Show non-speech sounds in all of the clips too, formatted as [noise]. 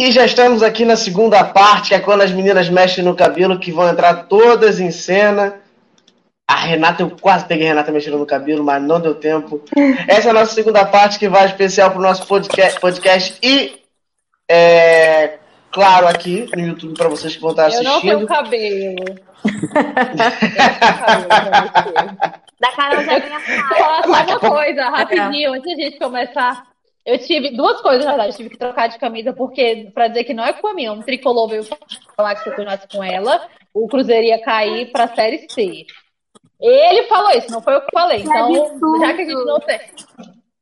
E já estamos aqui na segunda parte, que é quando as meninas mexem no cabelo, que vão entrar todas em cena. A Renata, eu quase peguei a Renata mexendo no cabelo, mas não deu tempo. [laughs] Essa é a nossa segunda parte, que vai especial para o nosso podcast, podcast e, é, claro, aqui no YouTube para vocês que vão estar assistindo. Eu não tenho cabelo. [laughs] da Carol já minha Só uma coisa, rapidinho, antes de a gente começar. Eu tive duas coisas, na verdade. Eu tive que trocar de camisa, porque, pra dizer que não é com a minha, um tricolor veio falar que se eu continuasse com ela, o Cruzeiro ia cair pra Série C. Ele falou isso, não foi eu que falei. Então, já que a gente não tem.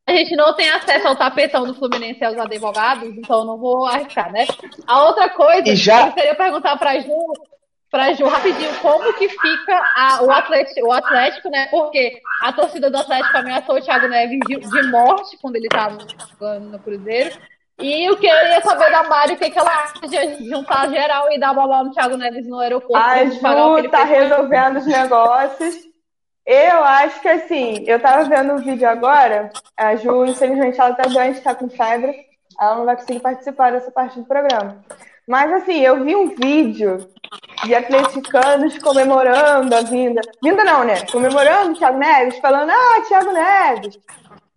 A gente não tem acesso ao tapetão do Fluminense e aos advogados, então eu não vou arriscar, né? A outra coisa já... eu queria perguntar pra Ju pra Ju rapidinho como que fica a, o, Atlético, o Atlético, né? Porque a torcida do Atlético ameaçou o Thiago Neves de, de morte quando ele estava jogando no Cruzeiro. E eu queria saber da Mari o que, que ela acha de juntar geral e dar bola no Thiago Neves no aeroporto. A Ju tá resolvendo os negócios. Eu acho que assim, eu tava vendo o vídeo agora, a Ju, infelizmente, ela tá doente, tá com febre, ela não vai conseguir participar dessa parte do programa. Mas assim, eu vi um vídeo de atleticanos comemorando a vinda. Vinda não, né? Comemorando o Thiago Neves, falando, ah, Thiago Neves.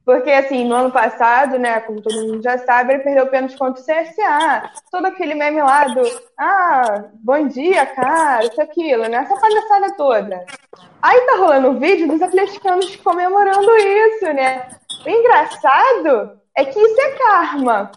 Porque, assim, no ano passado, né, como todo mundo já sabe, ele perdeu pênalti contra o CSA. Todo aquele meme lá do, ah, bom dia, cara, isso, aquilo, né? Essa palhaçada toda. Aí tá rolando um vídeo dos atleticanos comemorando isso, né? O engraçado é que isso é karma.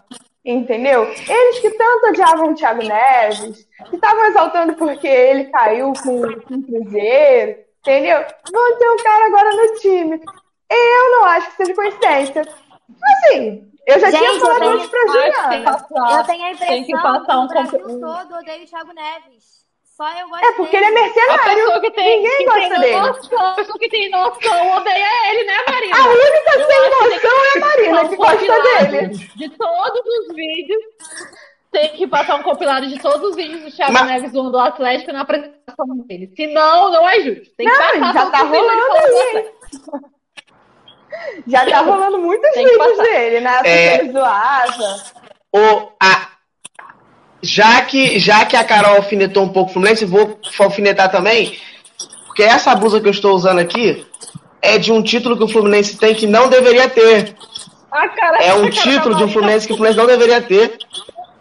Entendeu? Eles que tanto odiavam o Thiago Neves, que estavam exaltando porque ele caiu com, com o Cruzeiro, entendeu? Vão ter um cara agora no time. Eu não acho que seja coincidência. Assim, eu já Gente, tinha falado isso pra Juliana. Eu tenho a impressão que, passar um que o Brasil todo odeia o Thiago Neves. Só eu gosto É porque dele. ele é mercenário. Que tem, Ninguém que gosta tem dele. Noção, a pessoa que tem noção odeia ele, né, Marina? A única eu sem noção é a Marina, que gosta dele. De todos os vídeos, tem que passar um compilado de todos os vídeos do Thiago Mas... Neves do Atlético na apresentação dele. Senão, não é justo. Tem que não, passar já tá rolando aí. Já tá rolando muitos vídeos dele, né? É... zoava. O, a, já que, já que a Carol alfinetou um pouco o Fluminense, vou alfinetar também, porque essa blusa que eu estou usando aqui é de um título que o Fluminense tem que não deveria ter. Ah, cara, é um título de um Fluminense que o Fluminense não deveria ter,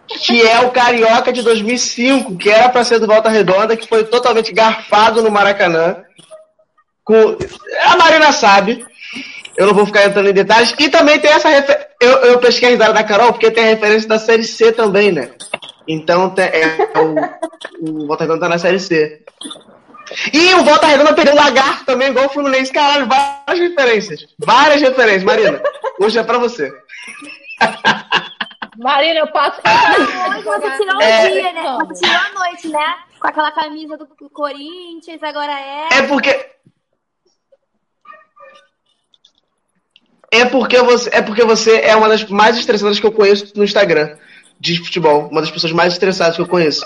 que é o Carioca de 2005, que era para ser do Volta Redonda, que foi totalmente garfado no Maracanã. Com... A Marina sabe. Eu não vou ficar entrando em detalhes. E também tem essa referência. Eu, eu pesquei a risada da Carol, porque tem a referência da Série C também, né? Então é, o, o Volta Redonda tá na Série C. E o Volta Redonda perdeu o Lagarto também, igual o Fluminense. Caralho, várias referências. Várias referências. Marina, hoje é pra você. Marina, eu passo. Você tirou um é... dia, né? Você tirou a noite, né? Com aquela camisa do Corinthians, agora é. É porque. É porque você é, porque você é uma das mais estressadas que eu conheço no Instagram de futebol, uma das pessoas mais estressadas que eu conheço.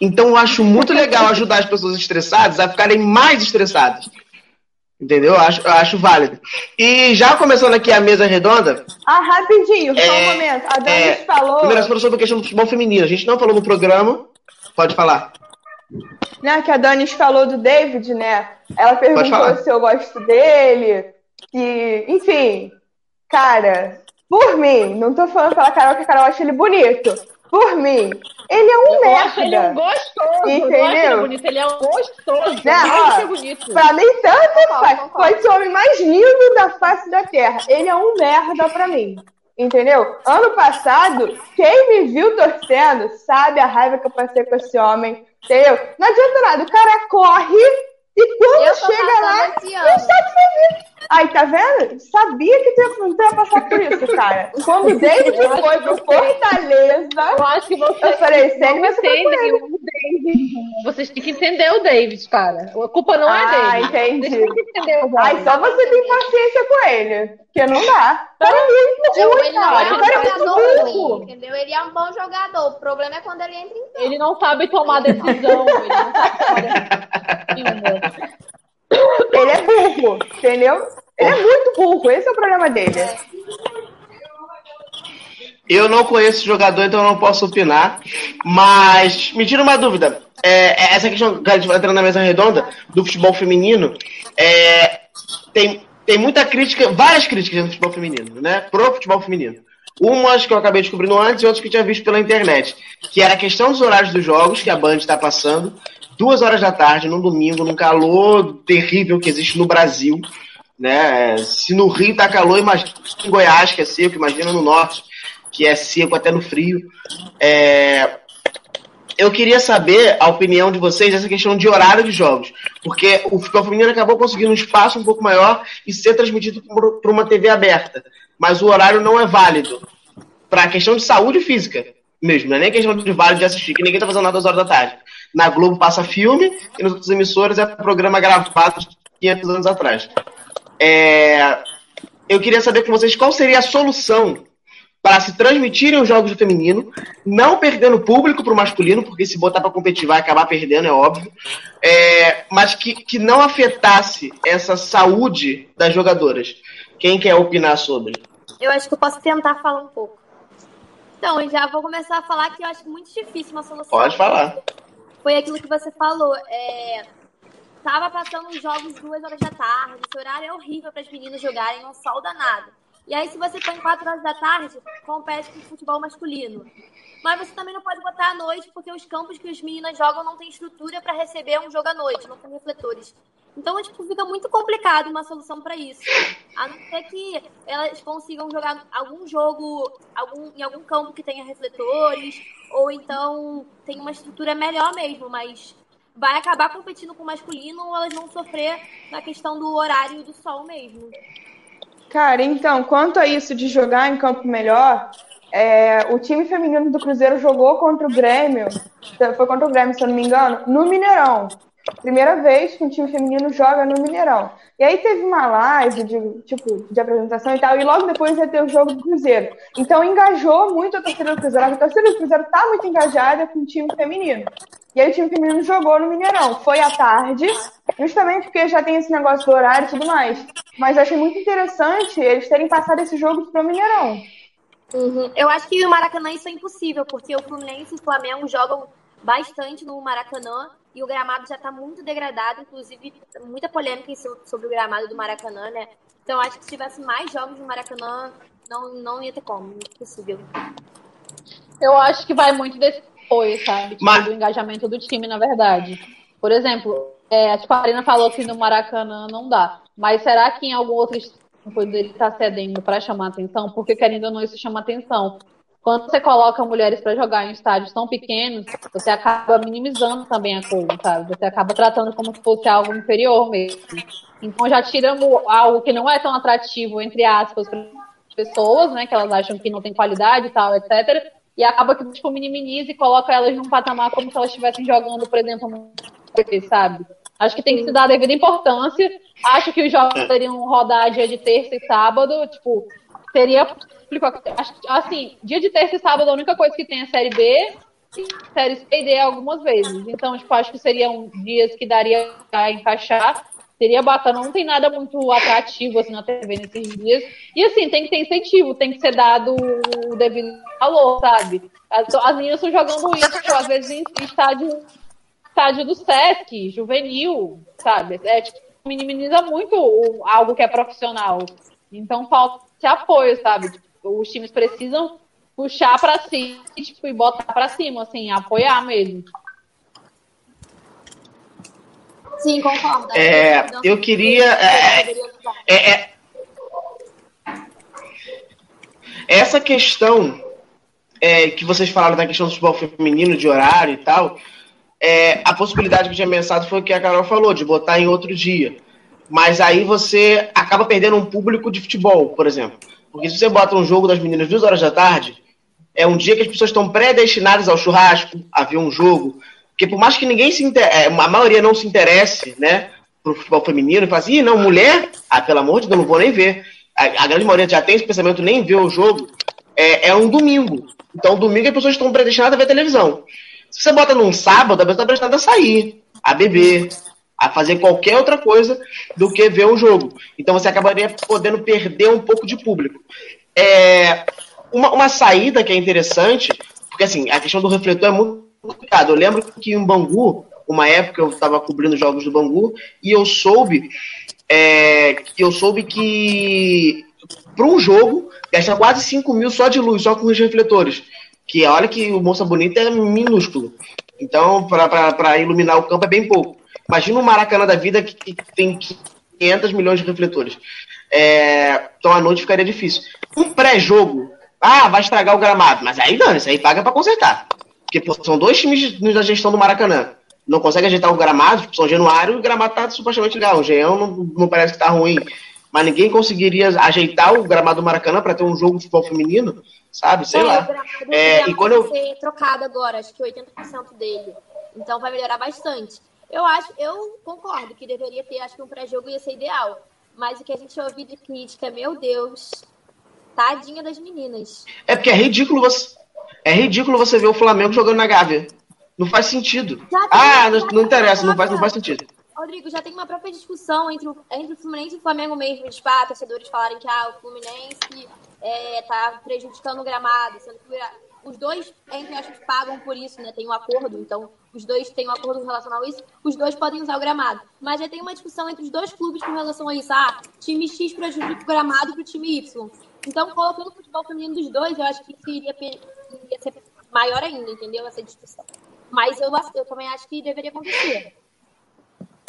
Então eu acho muito legal ajudar as pessoas estressadas a ficarem mais estressadas. Entendeu? Eu acho, eu acho válido. E já começando aqui a mesa redonda. Ah, rapidinho, só um é, momento. A Dani é, falou. Primeiro, falou sobre a questão do futebol feminino. A gente não falou no programa. Pode falar. Né, que a Dani falou do David, né? Ela perguntou se eu gosto dele. Que, enfim, cara, por mim, não tô falando pela Carol que a Carol acha ele bonito. Por mim, ele é um eu merda. Acho ele um gostoso. Entendeu? Ele, bonito, ele é um gostoso. Não, ó, é bonito. Pra mim, tanto faz. Pode ser o homem mais lindo da face da Terra. Ele é um merda pra mim. Entendeu? Ano passado, quem me viu torcendo sabe a raiva que eu passei com esse homem. Entendeu? Não adianta nada. O cara corre e quando chega lá, não sabe fazer. Aí, tá vendo? Sabia que tu ia, ia passar por isso, cara. Quando o David foi pro Fortaleza, eu acho que você eu falei, sério, o David. Vocês têm que entender o David, cara. A culpa não é ah, dele. entendi. Vocês têm que entender o Ai, só você tem paciência com ele. Porque não dá. Para mim, ele não, ele não é um jogador ruim, entendeu? Ele é um bom jogador. O problema é quando ele entra em campo. Ele não sabe tomar decisão. ele não sabe tomar decisão. Ele é burro, entendeu? Ele é muito burro, esse é o problema dele. Eu não conheço jogador, então eu não posso opinar. Mas me tira uma dúvida. É, é essa questão que a gente vai entrar na mesa redonda do futebol feminino. É, tem, tem muita crítica, várias críticas no futebol feminino, né? Pro futebol feminino. Umas que eu acabei descobrindo antes e outras que eu tinha visto pela internet. Que era a questão dos horários dos jogos que a Band está passando. Duas horas da tarde, num domingo, num calor terrível que existe no Brasil. Né? Se no Rio tá calor, imagina em Goiás, que é seco, imagina no norte, que é seco até no frio. É... Eu queria saber a opinião de vocês dessa questão de horário de jogos, porque o futebol feminino acabou conseguindo um espaço um pouco maior e ser transmitido por uma TV aberta, mas o horário não é válido para a questão de saúde física mesmo, não é nem questão de válido de assistir, que ninguém tá fazendo nada às horas da tarde. Na Globo passa filme e nas outras emissoras é programa gravado de 500 anos atrás. É, eu queria saber com vocês qual seria a solução para se transmitirem os jogos do feminino, não perdendo público para o masculino, porque se botar para competir vai acabar perdendo, é óbvio, é, mas que, que não afetasse essa saúde das jogadoras. Quem quer opinar sobre? Eu acho que eu posso tentar falar um pouco. Então, já vou começar a falar que eu acho muito difícil uma solução. Pode falar. Foi aquilo que você falou. É, Tava passando os jogos duas horas da tarde. Esse horário é horrível para as meninas jogarem, um sol danado. E aí, se você põe quatro horas da tarde, compete com o futebol masculino. Mas você também não pode botar à noite, porque os campos que as meninas jogam não tem estrutura para receber um jogo à noite, não tem refletores. Então, tipo, fica muito complicado uma solução para isso. A não ser que elas consigam jogar algum jogo algum, em algum campo que tenha refletores, ou então tem uma estrutura melhor mesmo, mas vai acabar competindo com o masculino ou elas vão sofrer na questão do horário do sol mesmo. Cara, então, quanto a isso de jogar em campo melhor, é, o time feminino do Cruzeiro jogou contra o Grêmio, foi contra o Grêmio, se eu não me engano, no Mineirão. Primeira vez que um time feminino joga no Mineirão. E aí teve uma live de, tipo, de apresentação e tal, e logo depois ia ter o jogo do Cruzeiro. Então engajou muito a torcida do Cruzeiro. A torcida do Cruzeiro tá muito engajada com o time feminino. E aí o time feminino jogou no Mineirão. Foi à tarde, justamente porque já tem esse negócio do horário e tudo mais. Mas achei muito interessante eles terem passado esse jogo pro Mineirão. Uhum. Eu acho que no Maracanã isso é impossível, porque o Fluminense e o Flamengo jogam bastante no Maracanã e o gramado já está muito degradado, inclusive muita polêmica sobre o gramado do Maracanã, né? Então acho que se tivesse mais jogos no Maracanã, não, não ia ter como, impossível. Eu acho que vai muito desse apoio, sabe? Tipo, Mas... Do engajamento do time, na verdade. Por exemplo, é, a Arena falou que no Maracanã não dá. Mas será que em algum outro tempo ele está cedendo para chamar atenção? Porque querendo ou não, isso chama atenção. Quando você coloca mulheres para jogar em estádios tão pequenos, você acaba minimizando também a coisa, sabe? Você acaba tratando como se fosse algo inferior mesmo. Então já tiramos algo que não é tão atrativo, entre aspas, para pessoas, né? Que elas acham que não tem qualidade e tal, etc. E acaba que, tipo, minimiza e coloca elas num patamar como se elas estivessem jogando, por exemplo, no sabe? Acho que tem que se dar a devida importância. Acho que os jogos poderiam rodar dia de terça e sábado. Tipo, seria Assim, dia de terça e sábado, a única coisa que tem é Série B e Série C e D algumas vezes. Então, tipo, acho que seriam dias que daria pra encaixar. Seria bacana, não tem nada muito atrativo assim na TV nesses dias. E assim, tem que ter incentivo, tem que ser dado o devido valor, sabe? As, as meninas estão jogando isso, tipo, às vezes em estádio, estádio do Sesc, juvenil, sabe? É, tipo, minimiza muito o, algo que é profissional. Então falta esse apoio, sabe? Tipo, os times precisam puxar para si tipo, e botar para cima, assim, apoiar mesmo. Sim, concordo. É, eu queria. É, é, é, essa questão é, que vocês falaram da questão do futebol feminino, de horário e tal, é, a possibilidade que eu tinha pensado foi o que a Carol falou, de botar em outro dia. Mas aí você acaba perdendo um público de futebol, por exemplo. Porque se você bota um jogo das meninas duas horas da tarde, é um dia que as pessoas estão predestinadas ao churrasco, a ver um jogo. Porque por mais que ninguém se. É, a maioria não se interesse, né, pro futebol feminino, e fala assim, não, mulher, ah, pelo amor de Deus, não vou nem ver. A, a grande maioria já tem esse pensamento, nem vê o jogo. É, é um domingo. Então, domingo as pessoas estão predestinadas a ver televisão. Se você bota num sábado, a pessoa está predestinada a sair, a beber, a fazer qualquer outra coisa do que ver um jogo. Então você acabaria podendo perder um pouco de público. É, uma, uma saída que é interessante, porque assim, a questão do refletor é muito complicado. Eu lembro que em Bangu, uma época eu estava cobrindo jogos do Bangu, e eu soube, é, eu soube que para um jogo gasta quase 5 mil só de luz, só com os refletores. Que olha que o Moça Bonita é minúsculo. Então, para iluminar o campo é bem pouco. Imagina um Maracanã da vida que, tem 500 milhões de refletores. É, então à noite ficaria difícil. Um pré-jogo, ah, vai estragar o gramado. Mas aí não, isso aí paga para consertar. Porque pô, são dois times da gestão do Maracanã. Não consegue ajeitar o gramado, tipo, São Januário, e o gramado tá supostamente legal. O Geão não, não parece que tá ruim. Mas ninguém conseguiria ajeitar o gramado do Maracanã para ter um jogo de futebol feminino, sabe? Sei é, lá. O é, e quando eu... ser trocado agora, acho que 80% dele. Então vai melhorar bastante. Eu acho, eu concordo que deveria ter, acho que um pré-jogo ia ser ideal. Mas o que a gente ouviu de crítica, meu Deus, tadinha das meninas. É porque é ridículo você. É ridículo você ver o Flamengo jogando na Gávea. Não faz sentido. Ah, não, não interessa, não faz, não faz sentido. Rodrigo, já tem uma própria discussão entre o, entre o Fluminense e o Flamengo mesmo, de ah, torcedores falarem que ah, o Fluminense é, tá prejudicando o gramado, sendo que os dois, entre aspas, pagam por isso, né? Tem um acordo, então os dois têm um acordo relacionado a isso, os dois podem usar o gramado. Mas já tem uma discussão entre os dois clubes com relação a isso. Ah, time X prejudica o gramado para o time Y. Então, colocando o futebol feminino dos dois, eu acho que isso iria, iria ser maior ainda, entendeu? Essa discussão. Mas eu, eu também acho que deveria acontecer.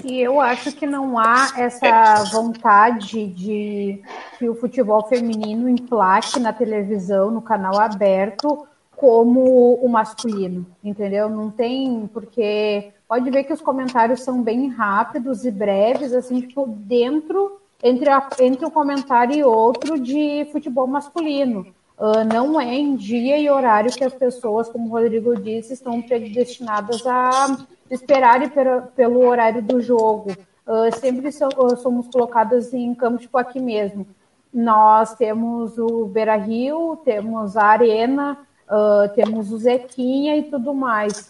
E eu acho que não há essa vontade de que o futebol feminino emplaque na televisão, no canal aberto, como o masculino, entendeu? Não tem, porque pode ver que os comentários são bem rápidos e breves, assim, tipo, dentro, entre, a, entre um comentário e outro de futebol masculino. Uh, não é em dia e horário que as pessoas, como o Rodrigo disse, estão predestinadas a esperarem pelo horário do jogo. Uh, sempre so, uh, somos colocadas em campos tipo aqui mesmo. Nós temos o Beira Rio, temos a Arena, uh, temos o Zequinha e tudo mais.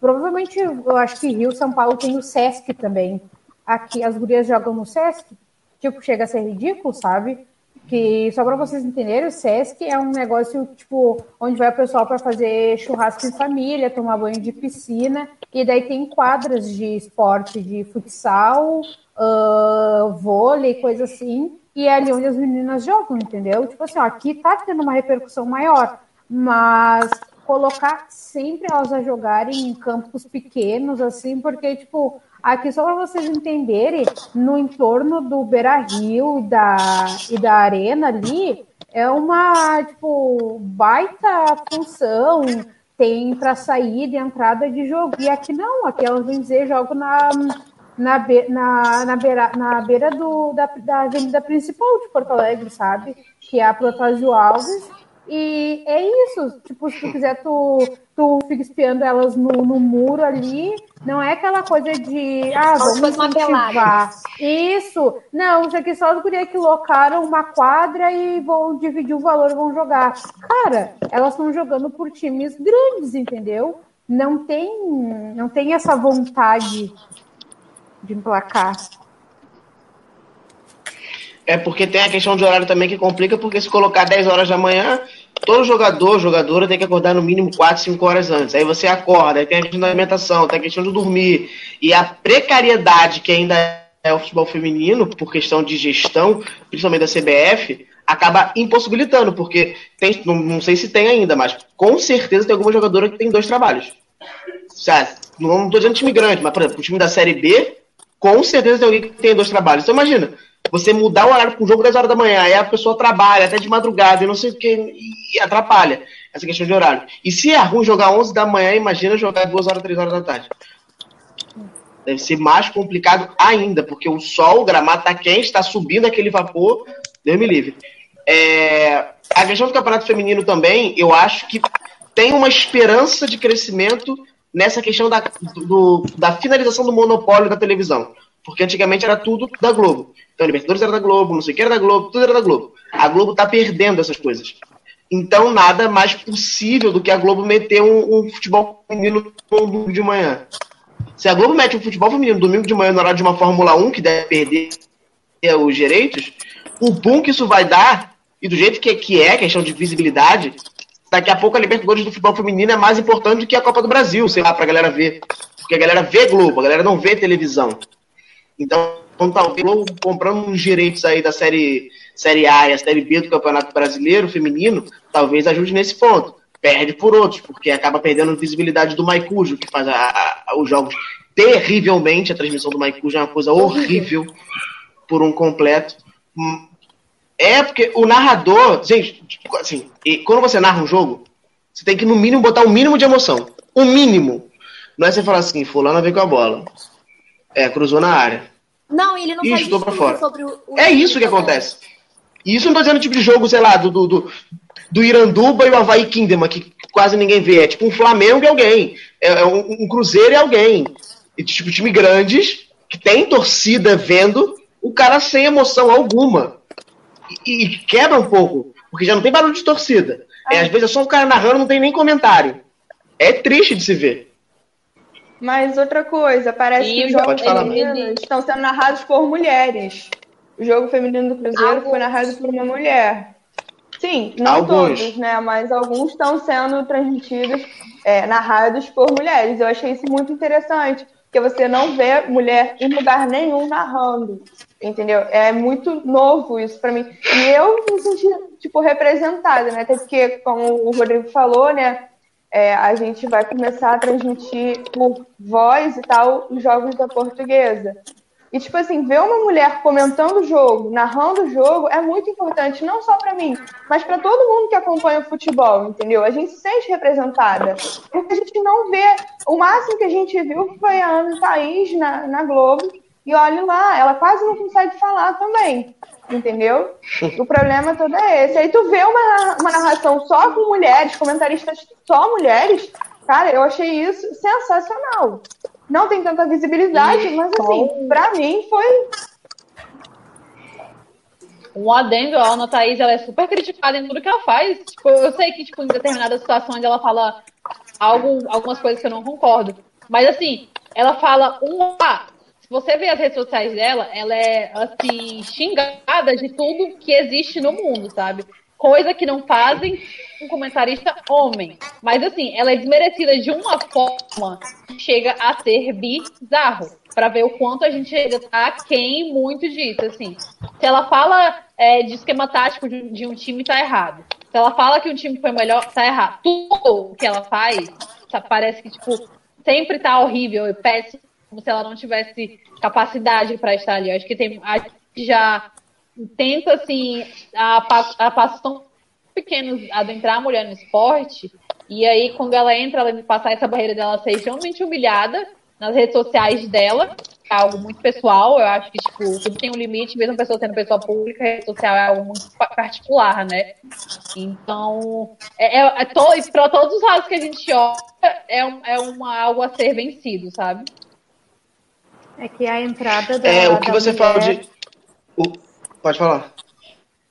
Provavelmente, eu acho que Rio, São Paulo tem o Sesc também. Aqui as gurias jogam no Sesc, tipo, chega a ser ridículo, sabe? Que só para vocês entenderem, o Sesc é um negócio tipo onde vai o pessoal para fazer churrasco em família, tomar banho de piscina, e daí tem quadras de esporte de futsal, uh, vôlei, coisa assim, e é ali onde as meninas jogam, entendeu? Tipo assim, ó, aqui tá tendo uma repercussão maior. Mas colocar sempre elas a jogarem em campos pequenos, assim, porque, tipo, aqui só para vocês entenderem, no entorno do Beira Rio e da, e da Arena ali, é uma, tipo, baita função, tem para saída e entrada de jogo. E aqui não, aqui elas vão dizer, jogo na, na, be, na, na beira, na beira do, da, da avenida principal de Porto Alegre, sabe? Que é a Protásio Alves e é isso, tipo, se tu quiser, tu, tu fica espiando elas no, no muro ali, não é aquela coisa de, ah, vamos incentivar. Isso, não, isso aqui só as gurias que locaram uma quadra e vão dividir o valor e vão jogar. Cara, elas estão jogando por times grandes, entendeu? Não tem, não tem essa vontade de emplacar. É porque tem a questão de horário também que complica, porque se colocar 10 horas da manhã, todo jogador, jogadora tem que acordar no mínimo 4, 5 horas antes. Aí você acorda, aí tem a questão da alimentação, tem a questão de dormir. E a precariedade que ainda é o futebol feminino, por questão de gestão, principalmente da CBF, acaba impossibilitando, porque tem, não, não sei se tem ainda, mas com certeza tem alguma jogadora que tem dois trabalhos. Não estou dizendo time grande, mas, por exemplo, o time da Série B, com certeza tem alguém que tem dois trabalhos. Então imagina, você mudar o horário para o jogo 10 horas da manhã, aí a pessoa trabalha até de madrugada e não sei o que, e atrapalha essa questão de horário. E se é ruim jogar 11 da manhã, imagina jogar 2 horas, 3 horas da tarde. Deve ser mais complicado ainda, porque o sol, o gramado está quente, está subindo aquele vapor, Deus me livre. É, a questão do campeonato feminino também, eu acho que tem uma esperança de crescimento nessa questão da, do, da finalização do monopólio da televisão. Porque antigamente era tudo da Globo. Então, Libertadores era da Globo, não sei o que era da Globo, tudo era da Globo. A Globo tá perdendo essas coisas. Então, nada mais possível do que a Globo meter um, um futebol feminino no domingo de manhã. Se a Globo mete um futebol feminino no domingo de manhã na hora de uma Fórmula 1, que deve perder os direitos, o boom que isso vai dar e do jeito que, que é, questão de visibilidade, daqui a pouco a Libertadores do futebol feminino é mais importante do que a Copa do Brasil, sei lá, pra galera ver. Porque a galera vê Globo, a galera não vê televisão. Então, talvez comprando uns direitos aí da série, série A e a série B do Campeonato Brasileiro feminino, talvez ajude nesse ponto. Perde por outros, porque acaba perdendo visibilidade do Maicujo, que faz a, a, os jogos terrivelmente. A transmissão do Maicujo é uma coisa horrível por um completo. Hum, é porque o narrador, gente, assim, quando você narra um jogo, você tem que no mínimo botar o um mínimo de emoção. O mínimo. Não é você falar assim, fulano vem com a bola. É, cruzou na área. Não, ele não Ixi, faz pra fora. sobre o, o É isso que acontece. E isso não tô dizendo tipo de jogo, sei lá, do, do, do, do Iranduba e o Havaí Kingdom, que quase ninguém vê. É tipo um Flamengo e alguém. É, é um, um, Cruzeiro e alguém. E tipo, time grandes, que tem torcida vendo, o cara sem emoção alguma. E, e quebra um pouco, porque já não tem barulho de torcida. É, às vezes é só o cara narrando, não tem nem comentário. É triste de se ver. Mas outra coisa, parece e que os jogos femininos estão sendo narrados por mulheres. O jogo feminino do Cruzeiro alguns. foi narrado por uma mulher. Sim, não alguns. todos, né? Mas alguns estão sendo transmitidos, é, narrados por mulheres. Eu achei isso muito interessante, porque você não vê mulher em lugar nenhum narrando, entendeu? É muito novo isso para mim. E eu me senti, tipo, representada, né? Até porque, como o Rodrigo falou, né? É, a gente vai começar a transmitir por voz e tal os jogos da portuguesa. E, tipo assim, ver uma mulher comentando o jogo, narrando o jogo, é muito importante, não só para mim, mas para todo mundo que acompanha o futebol, entendeu? A gente se sente representada. Porque a gente não vê. O máximo que a gente viu foi a Ana Thaís na, na Globo. E olha lá, ela quase não consegue falar também entendeu? O problema todo é esse. Aí tu vê uma, uma narração só com mulheres, comentaristas só mulheres, cara, eu achei isso sensacional. Não tem tanta visibilidade, mas assim, pra mim foi. Um adendo, a Ana Thaís, ela é super criticada em tudo que ela faz. Tipo, eu sei que, tipo, em determinadas situações ela fala algo, algumas coisas que eu não concordo. Mas assim, ela fala um A, você vê as redes sociais dela, ela é assim, xingada de tudo que existe no mundo, sabe? Coisa que não fazem um comentarista homem. Mas assim, ela é desmerecida de uma forma que chega a ser bizarro. para ver o quanto a gente ainda tá quem muito disso, assim. Se ela fala é, de esquema tático de, de um time, tá errado. Se ela fala que um time foi melhor, tá errado. Tudo que ela faz, tá, parece que, tipo, sempre tá horrível e péssimo como se ela não tivesse capacidade para estar ali. Eu acho que tem, a gente já tenta, assim, a, a passos tão pequenos adentrar a mulher no esporte, e aí quando ela entra, ela passar essa barreira dela ser extremamente humilhada nas redes sociais dela, é algo muito pessoal, eu acho que, tipo, tudo tem um limite, mesmo a pessoa sendo pessoa pública, a rede social é algo muito particular, né? Então, é, é, é to, para todos os lados que a gente olha, é, é uma, algo a ser vencido, sabe? É que a entrada da. É, o que você mulher... fala de. O... Pode falar.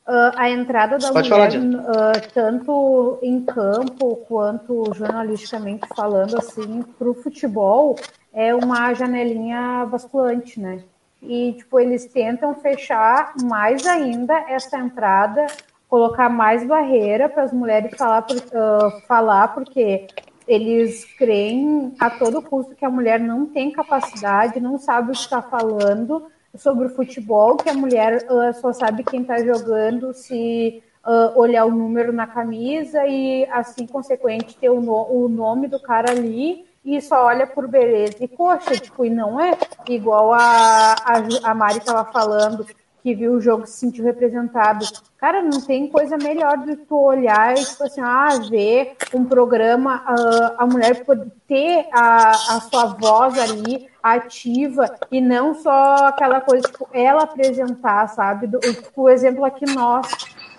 Uh, a entrada da Pode mulher, uh, tanto em campo quanto jornalisticamente falando, assim, para o futebol, é uma janelinha basculante, né? E, tipo, eles tentam fechar mais ainda essa entrada, colocar mais barreira para as mulheres falar, por, uh, falar, porque eles creem a todo custo que a mulher não tem capacidade, não sabe o que está falando sobre o futebol, que a mulher uh, só sabe quem está jogando se uh, olhar o número na camisa e, assim, consequente, ter o, no o nome do cara ali e só olha por beleza e coxa, tipo, e não é igual a, a, a Mari estava falando, que viu o jogo se sentiu representado. Cara, não tem coisa melhor do que tu olhar e, tipo assim, ah, ver um programa, uh, a mulher poder ter a, a sua voz ali ativa e não só aquela coisa, tipo, ela apresentar, sabe? Do, o exemplo aqui nós.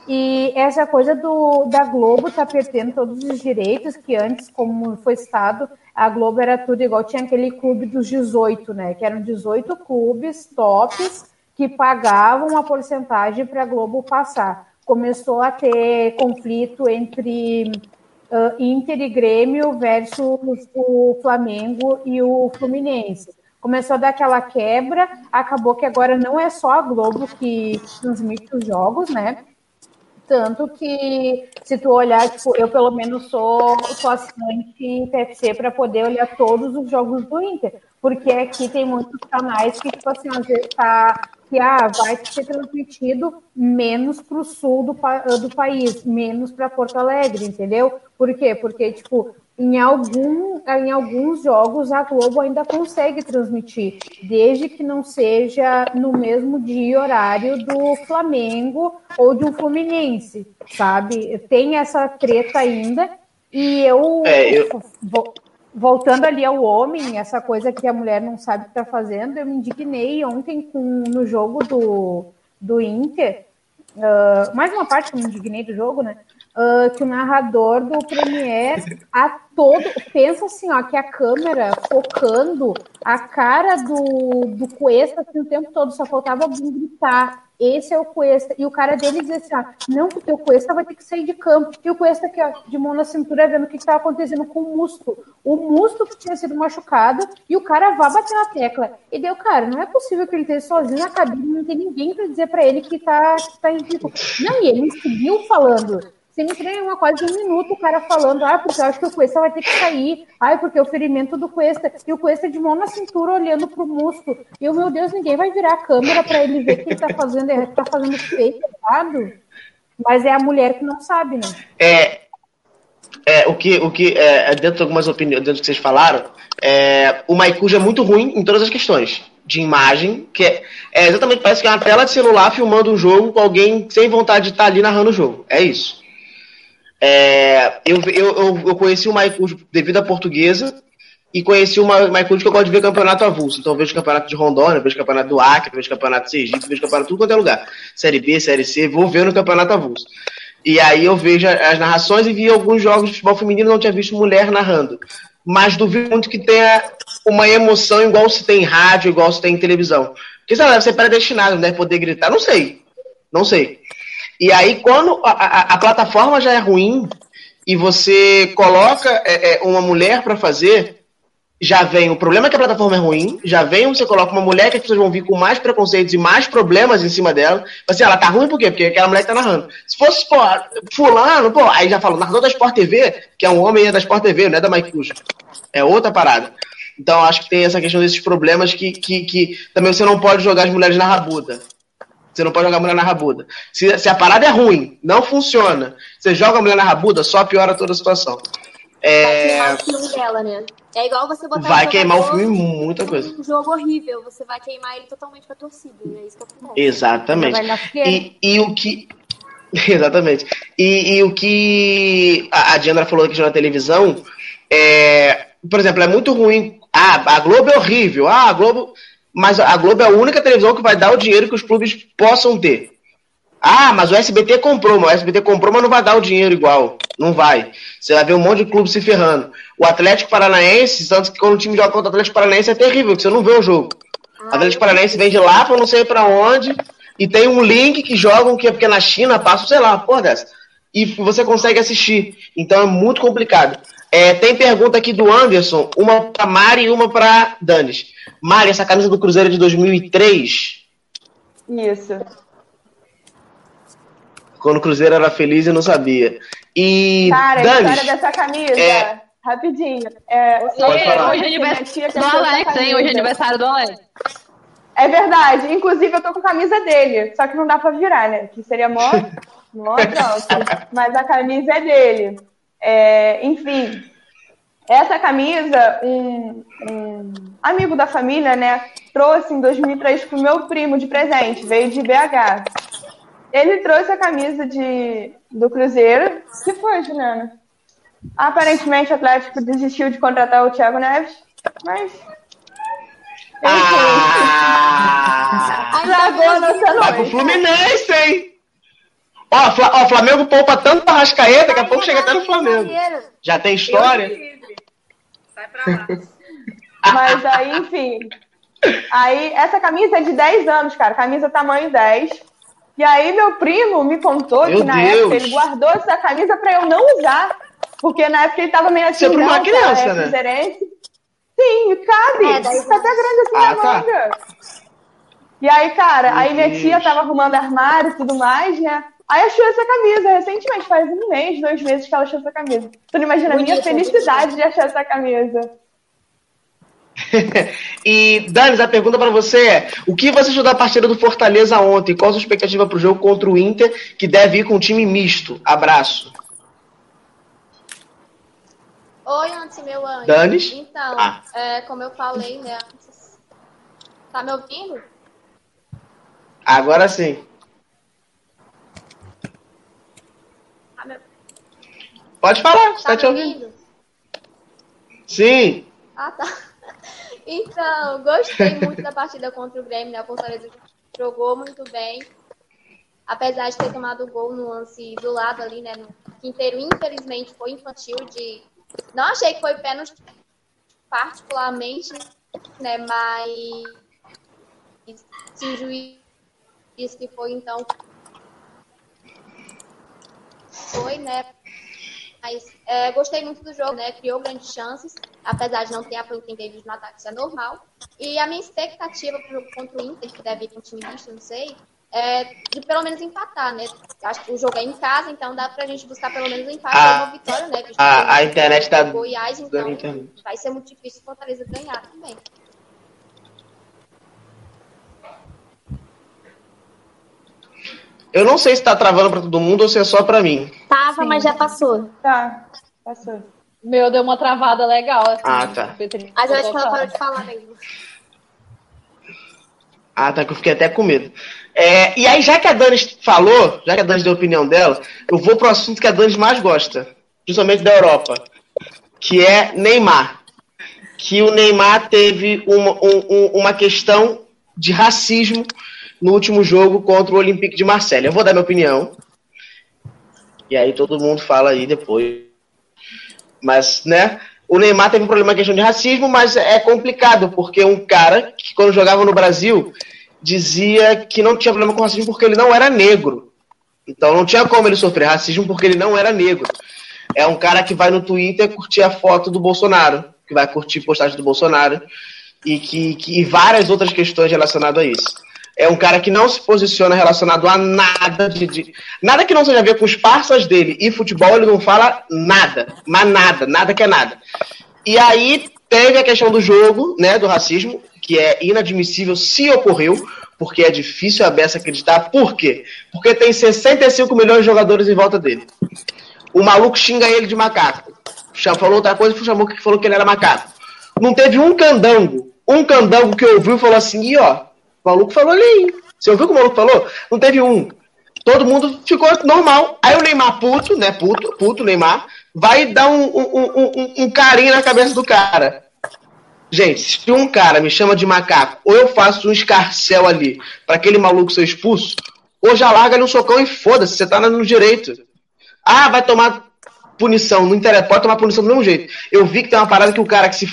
E essa coisa do, da Globo tá perdendo todos os direitos, que antes, como foi citado, a Globo era tudo igual, tinha aquele clube dos 18, né? Que eram 18 clubes tops que pagavam uma porcentagem para a Globo passar. Começou a ter conflito entre uh, Inter e Grêmio versus o Flamengo e o Fluminense. Começou a dar aquela quebra, acabou que agora não é só a Globo que transmite os jogos, né? Tanto que, se tu olhar, tipo, eu pelo menos sou, sou assinante PFC para poder olhar todos os jogos do Inter. Porque aqui tem muitos canais que, tipo assim, tá. Que ah, vai ser transmitido menos para o sul do, do país, menos para Porto Alegre, entendeu? Por quê? Porque, tipo, em, algum, em alguns jogos a Globo ainda consegue transmitir, desde que não seja no mesmo dia e horário do Flamengo ou de um Fluminense, sabe? Tem essa treta ainda, e eu, é, eu... voltando ali ao homem, essa coisa que a mulher não sabe o que está fazendo, eu me indignei ontem com, no jogo do, do Inter, uh, mais uma parte que eu me indignei do jogo, né? uh, que o narrador do Premiere a todo pensa assim, ó, que a câmera focando a cara do, do Cuesta assim, o tempo todo, só faltava gritar. Esse é o Cuesta. E o cara dele diz assim: ó, não, porque o Cuesta vai ter que sair de campo. E o Cuesta aqui, ó, de mão na cintura, vendo o que estava acontecendo com o Musto. O Musto que tinha sido machucado e o cara vai bater na tecla. E deu, cara, não é possível que ele esteja sozinho na cabine, não tem ninguém para dizer para ele que tá, que tá em risco. Não, e ele seguiu falando sempre uma quase um minuto o cara falando, ah, porque eu acho que o Cuesta vai ter que sair, ai, porque o ferimento do Cuesta, e o Cuesta de mão na cintura olhando pro músculo, e o meu Deus, ninguém vai virar a câmera para ele ver que ele tá fazendo, ele tá fazendo feio, errado, mas é a mulher que não sabe, né? É, é o que, o que é, é dentro de algumas opiniões, dentro do que vocês falaram, é, o Maicuja é muito ruim em todas as questões de imagem, que é, é, exatamente, parece que é uma tela de celular filmando um jogo com alguém sem vontade de estar ali narrando o jogo. É isso. É, eu, eu, eu, conheci o Maicujo devido à portuguesa e conheci o Maicujo que eu gosto de ver campeonato avulso. Então eu vejo campeonato de Rondônia, vejo campeonato do Acre, vejo campeonato de Sergipe, vejo campeonato de tudo quanto é lugar. Série B, Série C, vou ver no campeonato avulso. E aí eu vejo as narrações e vi alguns jogos de futebol feminino, não tinha visto mulher narrando. Mas duvido muito que tenha uma emoção igual se tem em rádio, igual se tem em televisão. Porque, sei lá, deve ser predestinado, não deve poder gritar, não sei. Não sei. E aí, quando a, a, a plataforma já é ruim e você coloca é, é, uma mulher para fazer, já vem o problema é que a plataforma é ruim, já vem você coloca uma mulher que as pessoas vão vir com mais preconceitos e mais problemas em cima dela. Assim, ela tá ruim por quê? Porque aquela mulher que tá narrando. Se fosse, pô, fulano, pô, aí já fala, narrador da Sport TV, que é um homem é da Sport TV, não é da Mike. É outra parada. Então acho que tem essa questão desses problemas que, que, que também você não pode jogar as mulheres na rabuda. Você não pode jogar a mulher na rabuda. Se, se a parada é ruim, não funciona, você joga a mulher na rabuda, só piora toda a situação. É... Vai queimar o filme dela, né? É igual você botar Vai queimar o filme muita coisa. Um jogo horrível, você vai queimar ele totalmente com a torcida. É isso que acontece. Exatamente. E, e o que. [laughs] Exatamente. E, e, o que a, a Diandra falou aqui na televisão é. Por exemplo, é muito ruim. Ah, a Globo é horrível. Ah, a Globo mas a Globo é a única televisão que vai dar o dinheiro que os clubes possam ter. Ah, mas o SBT comprou, mas o SBT comprou, mas não vai dar o dinheiro igual. Não vai. Você vai ver um monte de clube se ferrando. O Atlético Paranaense, tanto que quando o time joga contra o Atlético Paranaense é terrível, porque você não vê o jogo. O Atlético Paranaense vem de lá para não sei para onde, e tem um link que jogam, que é porque na China passa, sei lá, porra dessa. E você consegue assistir. Então é muito complicado. É, tem pergunta aqui do Anderson, uma para Mari e uma para Danis. Mari, essa camisa do Cruzeiro é de 2003? Isso. Quando o Cruzeiro era feliz e não sabia. E Cara, Danis, a história dessa camisa, é... rapidinho. É, Pode falar. Hoje é aniversário do Alex, hein? Hoje é aniversário do Alex. É verdade. Inclusive, eu tô com a camisa dele. Só que não dá pra virar, né? Que seria mó, mó [laughs] Mas a camisa é dele. É, enfim, essa camisa, um, um, amigo da família, né, trouxe em 2003 para o meu primo de presente, veio de BH. Ele trouxe a camisa de, do Cruzeiro. que foi, Juliana? Aparentemente o Atlético desistiu de contratar o Thiago Neves, mas. Ah! Estragou nossa noite. Vai pro Fluminense, hein? Ó, ó, o Flamengo poupa tanto pra Rascaeta, daqui a pouco chega até no Flamengo. Já tem história? Sai pra lá. Mas aí, enfim. Aí, essa camisa é de 10 anos, cara. Camisa tamanho 10. E aí, meu primo me contou meu que na Deus. época ele guardou essa camisa pra eu não usar. Porque na época ele tava meio assim. Você é uma criança, né? Sim, cabe. É, daí... Tá até grande assim ah, na tá. manga. E aí, cara, meu aí minha tia tava arrumando armário e tudo mais, né? Aí achou essa camisa recentemente, faz um mês, dois meses que ela achou essa camisa. Tu não imagina a minha felicidade de achar essa camisa. [laughs] e, Danis, a pergunta para você é: o que você achou da partida do Fortaleza ontem? Qual a sua expectativa para o jogo contra o Inter, que deve ir com um time misto? Abraço. Oi, antes meu anjo. Danis? Então, ah. é, como eu falei, né, antes. Tá me ouvindo? Agora sim. Tá me... Pode falar, tá, tá te ouvindo. ouvindo. Sim. Ah, tá. [laughs] Então, gostei muito da partida contra o Grêmio, né? O Fortaleza jogou muito bem. Apesar de ter tomado o gol no lance do lado ali, né? No inteiro, infelizmente, foi infantil de. Não achei que foi pênalti particularmente, né? Mas se o juiz disse que foi, então. Foi, né? Mas é, gostei muito do jogo, né? Criou grandes chances, apesar de não ter a quem teve no ataque, isso é normal. E a minha expectativa para o jogo contra o Inter, que deve ir um time misto, não sei, é de pelo menos empatar, né? Acho que o jogo é em casa, então dá pra gente buscar pelo menos um empate ah, ou uma vitória, né? A, a, internet tá Goiás, então vai ser muito difícil o Fortaleza ganhar também. Eu não sei se tá travando para todo mundo ou se é só para mim. Tava, Sim. mas já passou. Tá, passou. Meu, deu uma travada legal. Assim, ah, tá. Mas eu acho que ela parou de falar mesmo. Ah, tá, que eu fiquei até com medo. É, e aí, já que a Dani falou, já que a Dani deu a opinião dela, eu vou pro assunto que a Dani mais gosta, principalmente da Europa, que é Neymar. Que o Neymar teve uma, um, uma questão de racismo no último jogo contra o Olympique de Marselha. Eu vou dar minha opinião. E aí todo mundo fala aí depois. Mas, né? O Neymar teve um problema questão de racismo, mas é complicado, porque um cara que quando jogava no Brasil dizia que não tinha problema com racismo porque ele não era negro. Então não tinha como ele sofrer racismo porque ele não era negro. É um cara que vai no Twitter curtir a foto do Bolsonaro, que vai curtir postagem do Bolsonaro e que, que e várias outras questões relacionadas a isso é um cara que não se posiciona relacionado a nada de, de, nada que não seja a ver com os parceiros dele e futebol, ele não fala nada, mas nada, nada que é nada. E aí teve a questão do jogo, né, do racismo, que é inadmissível se ocorreu, porque é difícil a Bessa acreditar. Por quê? Porque tem 65 milhões de jogadores em volta dele. O maluco xinga ele de macaco. Falou outra coisa, chamou que falou que ele era macaco. Não teve um candango, um candango que ouviu e falou assim, e ó, o maluco falou ali. Você ouviu o que o maluco falou? Não teve um. Todo mundo ficou normal. Aí o Neymar, puto, né? Puto, puto, Neymar, vai dar um, um, um, um carinho na cabeça do cara. Gente, se um cara me chama de macaco, ou eu faço um escarcel ali para aquele maluco ser expulso, ou já larga ali um socão e foda-se, você tá no direito. Ah, vai tomar punição, não interessa, pode tomar punição do mesmo jeito. Eu vi que tem uma parada que o cara que se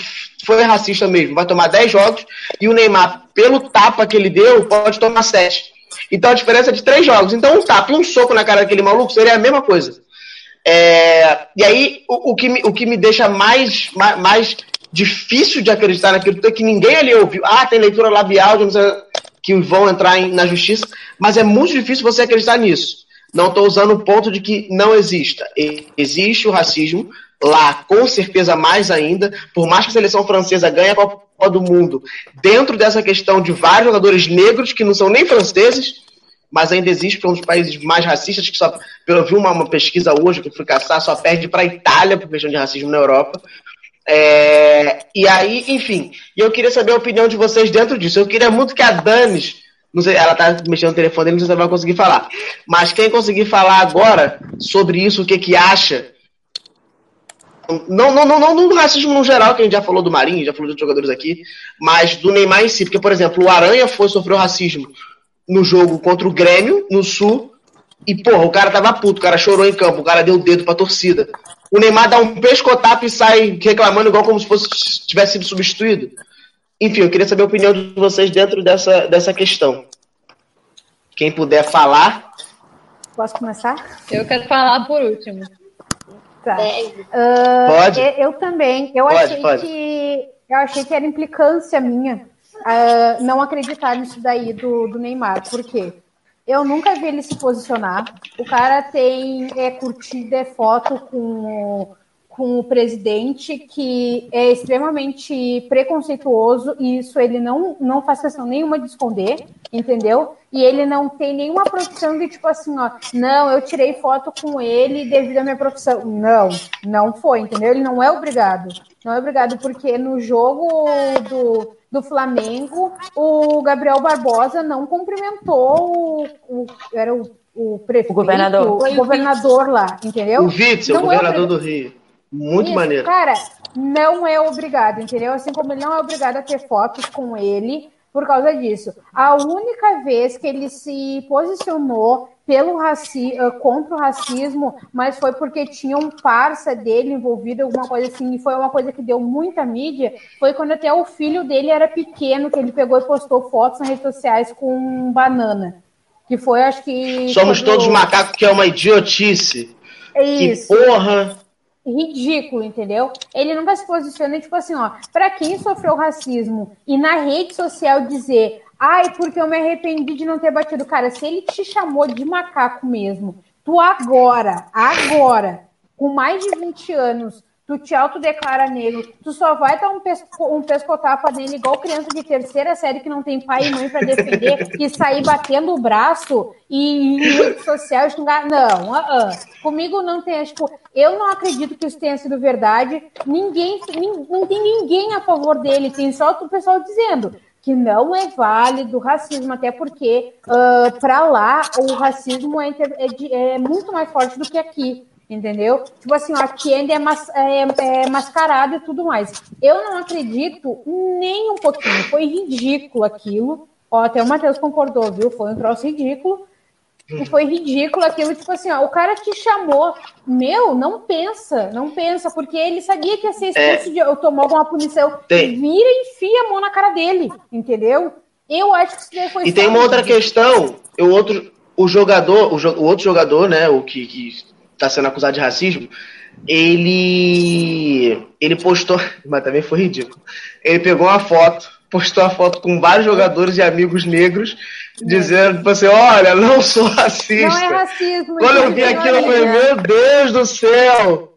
foi racista mesmo vai tomar 10 jogos e o Neymar, pelo tapa que ele deu, pode tomar 7. Então a diferença é de 3 jogos. Então um tapa e um soco na cara daquele maluco seria a mesma coisa. É, e aí o, o, que me, o que me deixa mais, mais, mais difícil de acreditar naquilo é que ninguém ali ouviu. Ah, tem leitura labial que vão entrar em, na justiça, mas é muito difícil você acreditar nisso. Não estou usando o ponto de que não exista. Existe o racismo, lá, com certeza mais ainda, por mais que a seleção francesa ganhe a Copa do Mundo, dentro dessa questão de vários jogadores negros que não são nem franceses, mas ainda existe, um dos países mais racistas, que só, eu vi uma, uma pesquisa hoje que fui caçar, só perde para a Itália por questão de racismo na Europa. É, e aí, enfim, eu queria saber a opinião de vocês dentro disso. Eu queria muito que a Danis, não sei, ela tá mexendo no telefone, não sei se ela vai conseguir falar, mas quem conseguir falar agora sobre isso, o que que acha, não, não, não, não no racismo no geral, que a gente já falou do Marinho, já falou de outros jogadores aqui, mas do Neymar em si. Porque, por exemplo, o Aranha foi sofreu racismo no jogo contra o Grêmio, no Sul, e, porra, o cara tava puto, o cara chorou em campo, o cara deu o dedo pra torcida. O Neymar dá um pescotapo e sai reclamando igual como se fosse tivesse sido substituído. Enfim, eu queria saber a opinião de vocês dentro dessa, dessa questão. Quem puder falar. Posso começar? Eu quero falar por último. Tá. Uh, pode. Eu, também. Eu pode, achei pode. que eu achei que era implicância minha uh, não acreditar nisso daí do, do Neymar. Por quê? Eu nunca vi ele se posicionar. O cara tem é, curtida, é foto com com o presidente que é extremamente preconceituoso e isso ele não, não faz questão nenhuma de esconder, entendeu? E ele não tem nenhuma profissão de tipo assim, ó, não, eu tirei foto com ele devido à minha profissão. Não, não foi, entendeu? Ele não é obrigado. Não é obrigado, porque no jogo do, do Flamengo, o Gabriel Barbosa não cumprimentou o, o era o, o prefeito, o governador, o governador lá, entendeu? O Witzel, o governador é do Rio. Muito Isso, maneiro. Cara, não é obrigado, entendeu? Assim como ele não é obrigado a ter fotos com ele por causa disso. A única vez que ele se posicionou pelo raci eh, contra o racismo, mas foi porque tinha um parça dele envolvido, alguma coisa assim, e foi uma coisa que deu muita mídia, foi quando até o filho dele era pequeno, que ele pegou e postou fotos nas redes sociais com banana. Que foi, acho que. Somos todos macacos, que é uma idiotice. É isso. Que porra! Ridículo, entendeu? Ele nunca se posiciona, tipo assim, ó, para quem sofreu racismo e na rede social dizer, ai, porque eu me arrependi de não ter batido. Cara, se ele te chamou de macaco mesmo, tu agora, agora, com mais de 20 anos, tu te autodeclara negro, tu só vai dar um, pesco, um pescotapa nele igual criança de terceira série que não tem pai e mãe para defender e sair batendo o braço e em rede social. Não, uh -uh. comigo não tem. Tipo, eu não acredito que isso tenha sido verdade. Ninguém, não tem ninguém a favor dele, tem só o pessoal dizendo que não é válido o racismo, até porque uh, para lá o racismo é, é, é muito mais forte do que aqui entendeu? Tipo assim, aqui ainda é, mas, é, é mascarado e tudo mais. Eu não acredito nem um pouquinho. Foi ridículo aquilo. Ó, até o Matheus concordou, viu? Foi um troço ridículo. E foi ridículo aquilo, tipo assim, ó, o cara te chamou, meu, não pensa, não pensa, porque ele sabia que ia ser expulso é, de, eu tomar alguma punição. Tem. Vira e enfia a mão na cara dele, entendeu? Eu acho que isso foi E tem uma outra questão, o outro, o jogador, o, o outro jogador, né, o que, que está sendo acusado de racismo, ele ele postou, [laughs] mas também foi ridículo. Ele pegou uma foto, postou a foto com vários jogadores e amigos negros, dizendo tipo assim, olha, não sou [laughs] racista. Não é racismo. Quando eu vi aquilo, eu falei, meu Deus do céu.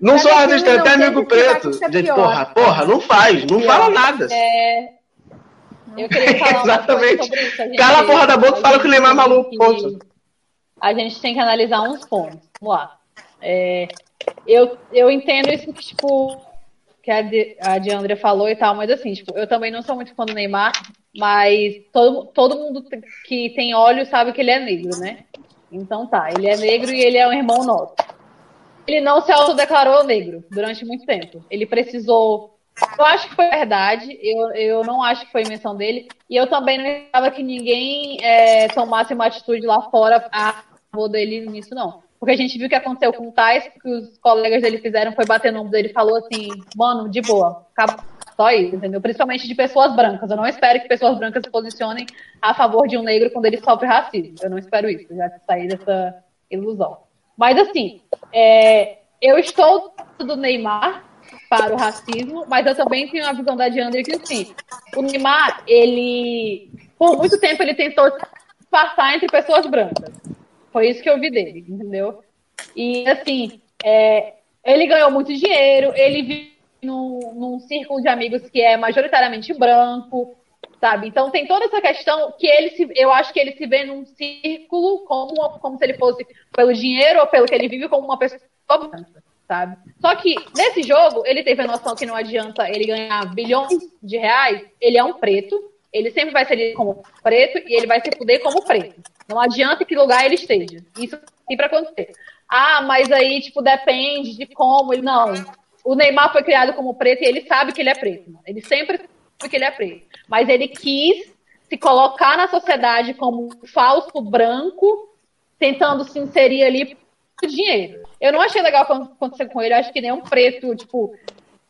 Não sou racista, até amigo preto. Gente, porra, porra, não faz, não fala nada. É... Eu queria falar [laughs] Exatamente. Isso. Cala a porra da boca e fala que o Neymar é maluco, ponto a gente tem que analisar uns pontos. Vamos lá. É, eu, eu entendo isso que, tipo, que a, a Diandra falou e tal, mas assim, tipo, eu também não sou muito fã do Neymar, mas todo, todo mundo que tem olhos sabe que ele é negro, né? Então tá, ele é negro e ele é um irmão nosso. Ele não se autodeclarou negro durante muito tempo. Ele precisou eu acho que foi verdade, eu, eu não acho que foi invenção dele, e eu também não esperava que ninguém é, tomasse uma atitude lá fora a favor dele nisso, não. Porque a gente viu o que aconteceu com o Tais, que os colegas dele fizeram foi bater no ombro dele e falou assim, mano, de boa, acaba só isso, entendeu? Principalmente de pessoas brancas. Eu não espero que pessoas brancas se posicionem a favor de um negro quando ele sofre racismo. Eu não espero isso, já sair dessa ilusão. Mas assim, é, eu estou do Neymar, para o racismo, mas eu também tenho a visão da Diandra que, assim, o Neymar, ele, por muito tempo, ele tentou passar entre pessoas brancas. Foi isso que eu vi dele, entendeu? E, assim, é, ele ganhou muito dinheiro, ele vive num, num círculo de amigos que é majoritariamente branco, sabe? Então tem toda essa questão que ele se, eu acho que ele se vê num círculo como, como se ele fosse pelo dinheiro ou pelo que ele vive como uma pessoa branca sabe? Só que nesse jogo, ele teve a noção que não adianta ele ganhar bilhões de reais, ele é um preto, ele sempre vai ser como preto e ele vai se fuder como preto. Não adianta que lugar ele esteja. Isso tem para acontecer. Ah, mas aí, tipo, depende de como ele. Não. O Neymar foi criado como preto e ele sabe que ele é preto. Ele sempre sabe que ele é preto. Mas ele quis se colocar na sociedade como um falso branco, tentando se inserir ali por dinheiro. Eu não achei legal acontecer com ele. Acho que nenhum preto, tipo,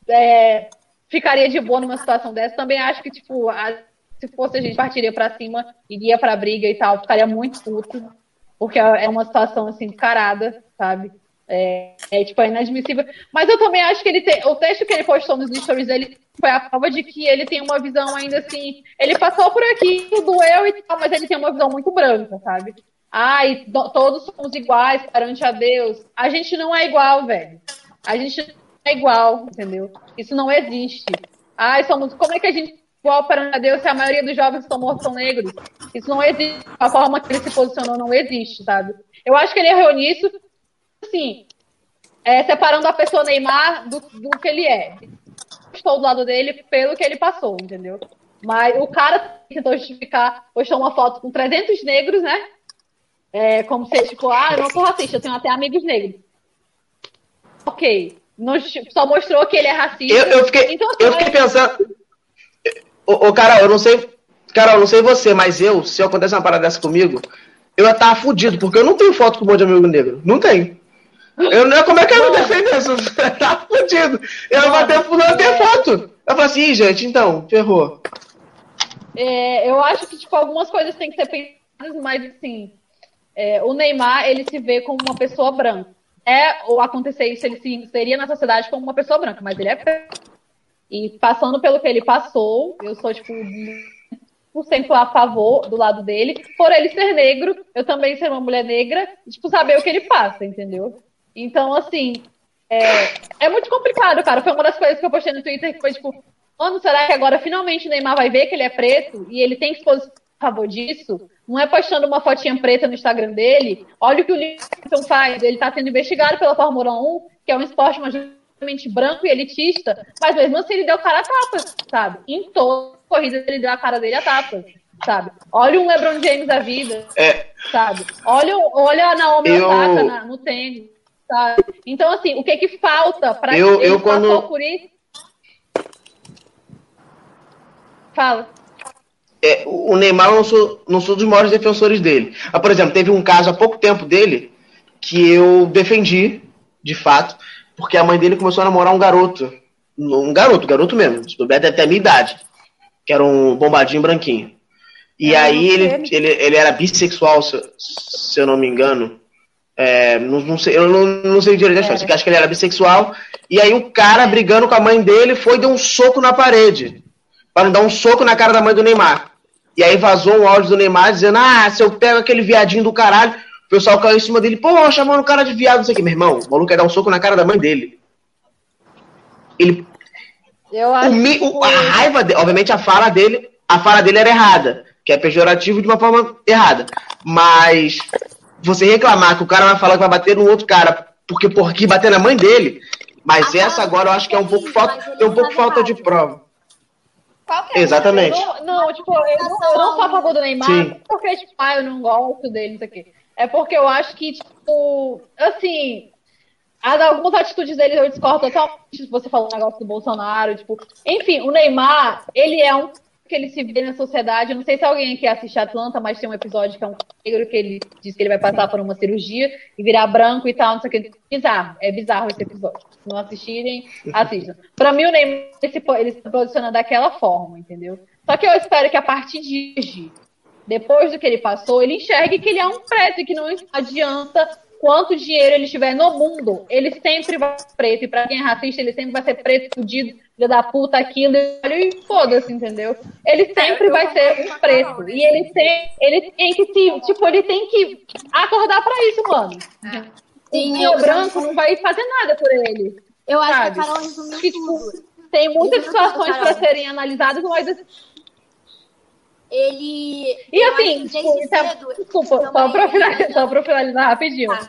é, ficaria de boa numa situação dessa. Também acho que, tipo, a, se fosse a gente partiria para cima, iria pra briga e tal, ficaria muito puto. Porque é uma situação, assim, carada, sabe? É, é, tipo, é inadmissível. Mas eu também acho que ele tem. O texto que ele postou nos stories dele foi a prova de que ele tem uma visão ainda assim. Ele passou por aqui, doeu e tal, mas ele tem uma visão muito branca, sabe? Ai, todos somos iguais perante a Deus. A gente não é igual, velho. A gente não é igual, entendeu? Isso não existe. Ai, somos. Como é que a gente é igual perante a Deus se a maioria dos jovens que estão mortos são negros? Isso não existe. A forma que ele se posicionou não existe, sabe? Eu acho que ele errou nisso, assim, é, separando a pessoa Neymar do, do que ele é. Estou do lado dele pelo que ele passou, entendeu? Mas o cara tentou justificar, postou uma foto com 300 negros, né? É, como se, tipo, ah, eu não sou racista, eu tenho até amigos negros. Ok. Não, só mostrou que ele é racista. Eu, eu fiquei, então, assim, eu fiquei pensando. Ô, ô, Carol, eu não sei. Carol, eu não sei você, mas eu, se acontecer uma parada dessa comigo, eu ia estar fudido, porque eu não tenho foto com um monte de amigo negro. Não tenho. Eu não, como é que eu me defender [laughs] isso? tá fudido. Eu não vou ter, não ter foto. Eu falo assim, gente, então, ferrou. É, eu acho que, tipo, algumas coisas têm que ser pensadas, mas, assim, é, o Neymar, ele se vê como uma pessoa branca. É, ou acontecer isso, ele se seria na sociedade como uma pessoa branca, mas ele é E passando pelo que ele passou, eu sou, tipo, 100% a favor do lado dele. Por ele ser negro, eu também ser uma mulher negra, tipo, saber o que ele passa, entendeu? Então, assim, é, é muito complicado, cara. Foi uma das coisas que eu postei no Twitter que foi, tipo, mano, será que agora finalmente o Neymar vai ver que ele é preto e ele tem que se posicionar favor disso? Não é postando uma fotinha preta no Instagram dele. Olha o que o Lincoln faz. Ele está sendo investigado pela Fórmula 1, que é um esporte majoritariamente branco e elitista, mas mesmo assim ele deu cara a tapa, sabe? Em toda corrida ele deu a cara dele a tapa, sabe? Olha um LeBron James da vida, é. sabe? Olha, olha a Naomi eu... Osaka na, no tênis, sabe? Então, assim, o que que falta para eu, ele eu quando... por isso? Fala é, o Neymar não sou, não sou dos maiores defensores dele. Ah, por exemplo, teve um caso há pouco tempo dele que eu defendi, de fato, porque a mãe dele começou a namorar um garoto. Um garoto, garoto mesmo. Se ter a minha idade. Que era um bombadinho branquinho. E é, aí ele, ele, ele era bissexual, se, se eu não me engano. É, não, não, sei, eu não, não sei direito da história. Acho que ele era bissexual. E aí o cara, brigando com a mãe dele, foi e deu um soco na parede para dar um soco na cara da mãe do Neymar. E aí vazou um áudio do Neymar dizendo: Ah, se eu pego aquele viadinho do caralho, o pessoal caiu em cima dele, pô, chamando o cara de viado, não sei o que. Meu irmão, o maluco quer dar um soco na cara da mãe dele. Ele. Eu acho o, a raiva dele, obviamente a fala dele, a fala dele era errada, que é pejorativo de uma forma errada. Mas você reclamar que o cara vai falar que vai bater no outro cara porque por aqui bater na mãe dele, mas a essa agora eu acho que é um pouco falta, tem um pouco falta de prova. É Exatamente. Não, não, tipo, eu não, eu não sou a favor do Neymar Sim. porque, tipo, ah, eu não gosto dele, isso aqui. É porque eu acho que, tipo, assim, algumas atitudes dele eu discordo totalmente. Você falou o negócio do Bolsonaro, tipo, enfim, o Neymar, ele é um que ele se vê na sociedade. Eu não sei se alguém aqui assiste Atlanta, mas tem um episódio que é um negro que ele diz que ele vai passar por uma cirurgia e virar branco e tal, não sei o que. Bizarro, é bizarro esse episódio. Se não assistirem, assistam. Pra mim, o Neymar ele ele se posiciona daquela forma, entendeu? Só que eu espero que a partir de depois do que ele passou, ele enxergue que ele é um preto e que não adianta quanto dinheiro ele tiver no mundo, ele sempre vai ser preto. E pra quem é racista, ele sempre vai ser preto, fudido, filho da puta, aquilo, e foda-se, entendeu? Ele sempre vai ser um preto. E ele tem, ele tem que se, tipo, ele tem que acordar pra isso, mano. É. Sim, o branco não vai fazer nada por ele. Eu acho sabe? que a Carol resumiu tipo, Tem muitas situações para serem analisadas, mas ele. E assim, cedo, desculpa, só pra, finalizar, [laughs] só pra finalizar rapidinho. Ah,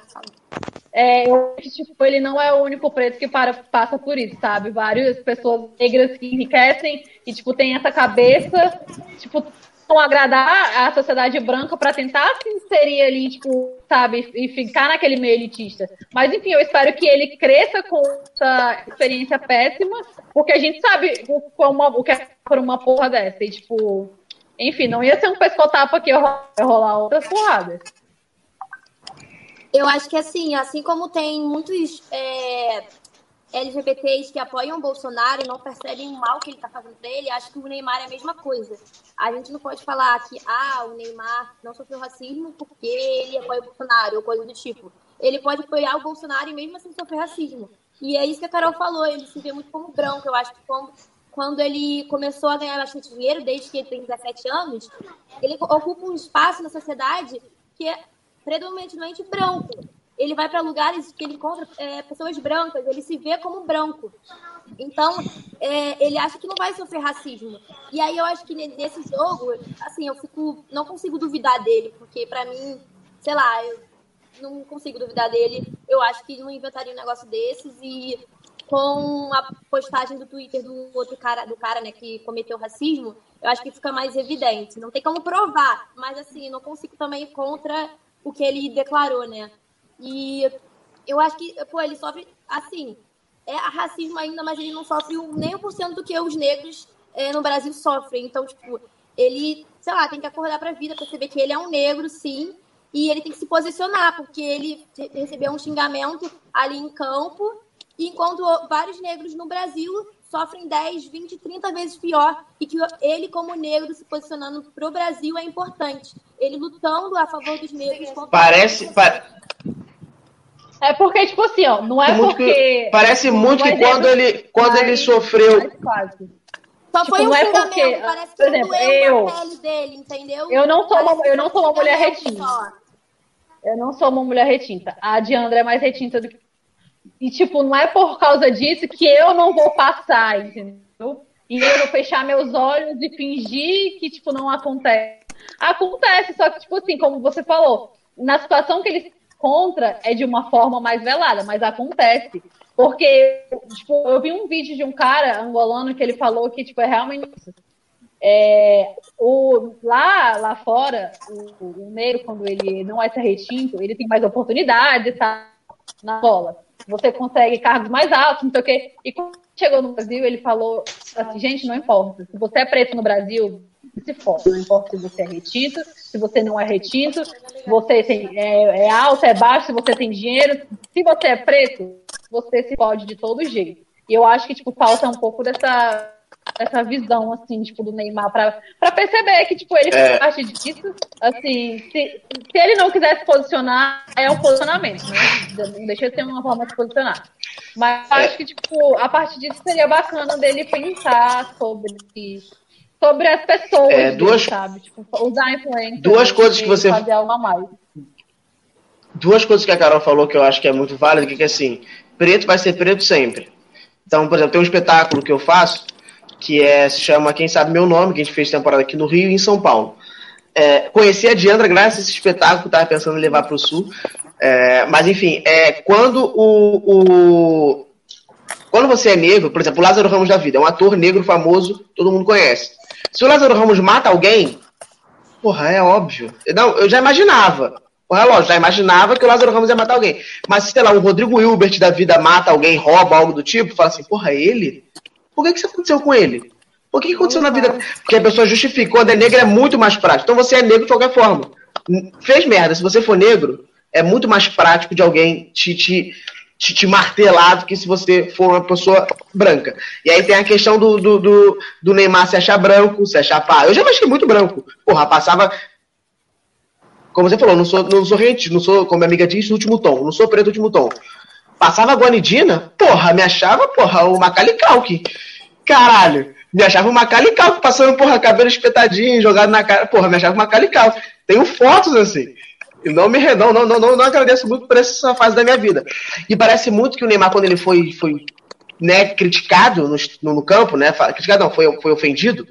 é, eu acho que tipo, ele não é o único preto que para, passa por isso, sabe? Várias pessoas negras que enriquecem e, tipo, tem essa cabeça, tipo, vão agradar a sociedade branca para tentar se inserir ali, tipo, sabe, e ficar naquele meio elitista. Mas, enfim, eu espero que ele cresça com essa experiência péssima, porque a gente sabe como, o que é por uma porra dessa. E, tipo, enfim, não ia ser um pescotapa que ia rolar outras porradas. Eu acho que assim, assim como tem muitos é, LGBTs que apoiam o Bolsonaro e não percebem o mal que ele está fazendo para ele, acho que o Neymar é a mesma coisa. A gente não pode falar que ah, o Neymar não sofreu racismo porque ele apoia o Bolsonaro ou coisa do tipo. ele pode apoiar o Bolsonaro e mesmo assim sofrer racismo. E é isso que a Carol falou, ele se vê muito como branco. Eu acho que quando, quando ele começou a ganhar bastante dinheiro, desde que ele tem 17 anos, ele ocupa um espaço na sociedade que é predominantemente branco. Ele vai para lugares que ele encontra é, pessoas brancas, ele se vê como branco. Então, é, ele acha que não vai sofrer racismo. E aí eu acho que nesse jogo, assim, eu fico, não consigo duvidar dele, porque para mim, sei lá, eu não consigo duvidar dele. Eu acho que não inventaria um negócio desses e com a postagem do Twitter do outro cara, do cara, né, que cometeu racismo, eu acho que fica mais evidente. Não tem como provar, mas assim, não consigo também ir contra o que ele declarou, né? E eu acho que, pô, ele sofre, assim, é racismo ainda, mas ele não sofre nem um por cento do que os negros é, no Brasil sofrem. Então, tipo, ele, sei lá, tem que acordar pra vida, perceber que ele é um negro, sim, e ele tem que se posicionar, porque ele recebeu um xingamento ali em campo enquanto vários negros no Brasil sofrem 10, 20, 30 vezes pior e que ele, como negro, se posicionando para o Brasil é importante. Ele lutando a favor dos negros. Parece. Pa... É porque, tipo assim, ó, não é muito porque. Que, parece muito que quando ele, quando ele sofreu. Só tipo, foi um é porque, parece que por exemplo, eu, pele dele, entendeu? Eu não sou uma, eu não sou uma mulher retinta. Eu não sou uma mulher retinta. A Diandra é mais retinta do que e, tipo, não é por causa disso que eu não vou passar, entendeu? E eu vou fechar meus olhos e fingir que, tipo, não acontece. Acontece, só que, tipo assim, como você falou, na situação que ele se encontra é de uma forma mais velada, mas acontece. Porque, tipo, eu vi um vídeo de um cara angolano que ele falou que, tipo, é realmente isso. É, o, lá, lá fora, o, o negro, quando ele não é ser retinto, ele tem mais oportunidades, tá? Na bola você consegue cargos mais altos, não sei o quê. E quando chegou no Brasil, ele falou assim, gente, não importa. Se você é preto no Brasil, se for. Não importa se você é retinto, se você não é retinto, se você tem, é, é alto, é baixo, se você tem dinheiro. Se você é preto, você se pode de todo jeito. E eu acho que, tipo, falta um pouco dessa essa visão, assim, tipo, do Neymar pra, pra perceber que, tipo, ele é. faz parte disso. Assim, se, se ele não quiser se posicionar, é um posicionamento, né? Não deixa de ser uma forma de se posicionar. Mas é. acho que, tipo, a partir disso seria bacana dele pensar sobre sobre as pessoas, é, duas, dele, sabe? Tipo, usar influência. Duas coisas que você fazer algo a mais. Duas coisas que a Carol falou que eu acho que é muito válido, que é assim, preto vai ser preto sempre. Então, por exemplo, tem um espetáculo que eu faço que é, se chama Quem Sabe Meu Nome, que a gente fez temporada aqui no Rio e em São Paulo. É, conheci a Diandra graças a esse espetáculo estava pensando em levar para o Sul. É, mas, enfim, é, quando o, o, Quando você é negro, por exemplo, o Lázaro Ramos da Vida é um ator negro famoso, todo mundo conhece. Se o Lázaro Ramos mata alguém, porra, é óbvio. Não, eu já imaginava. Porra, é lógico, já imaginava que o Lázaro Ramos ia matar alguém. Mas, sei lá, o Rodrigo Hilbert da vida mata alguém, rouba algo do tipo, fala assim, porra, ele? Por que, que isso aconteceu com ele? Por que, que aconteceu na vida? Porque a pessoa justifica. Quando é negro é muito mais prático. Então você é negro de qualquer forma. Fez merda. Se você for negro, é muito mais prático de alguém te, te, te, te martelar do que se você for uma pessoa branca. E aí tem a questão do, do, do, do Neymar se achar branco, se achar pá. Eu já me achei muito branco. Porra, passava. Como você falou, não sou, não sou rente, não sou, como minha amiga diz, último tom. Não sou preto último tom. Passava a Guanidina, porra, me achava, porra, o Macaulay Culkin. Caralho, me achava Macaulay Culkin passando, porra, cabelo espetadinho, jogado na cara. Porra, me achava Macaulay Culkin. Tenho fotos assim. E não me não, não, não, não, agradeço muito por essa fase da minha vida. E parece muito que o Neymar, quando ele foi, foi né, criticado no, no, campo, né? Criticado não, foi, foi ofendido.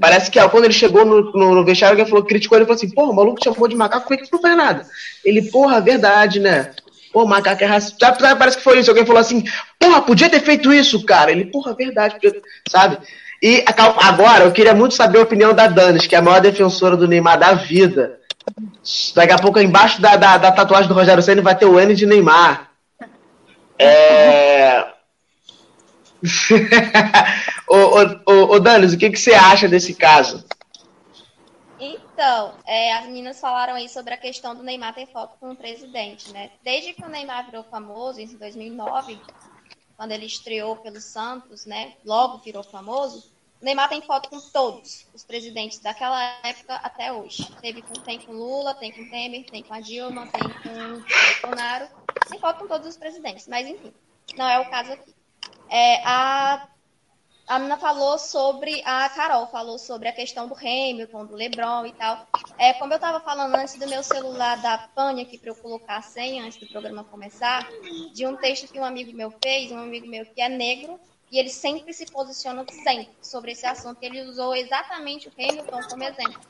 Parece que quando ele chegou no, no, no vestiário, alguém falou, criticou ele falou assim, porra, o maluco te chamou de macaco, como é que não faz nada? Ele, porra, verdade, né? Pô, macaco é racista. Parece que foi isso. Alguém falou assim, porra, podia ter feito isso, cara. Ele, porra, verdade, sabe? E agora, eu queria muito saber a opinião da Danis, que é a maior defensora do Neymar da vida. Daqui a pouco, embaixo da, da, da tatuagem do Rogério Senna, vai ter o N de Neymar. É... [laughs] ô Danis, o que, que você acha desse caso? Então, é, as meninas falaram aí sobre a questão do Neymar ter foto com o presidente, né? Desde que o Neymar virou famoso, em 2009, quando ele estreou pelo Santos, né? Logo virou famoso. O Neymar tem foto com todos os presidentes daquela época até hoje. Teve com, tem com Lula, tem com Temer, tem com a Dilma, tem com Bolsonaro. Nem foto com todos os presidentes, mas enfim, não é o caso aqui. É, a a menina falou sobre, a Carol falou sobre a questão do Hamilton, do LeBron e tal. É, como eu estava falando antes do meu celular da pane aqui para eu colocar a senha antes do programa começar, de um texto que um amigo meu fez, um amigo meu que é negro, e ele sempre se posiciona sempre sobre esse assunto. Ele usou exatamente o Hamilton como exemplo.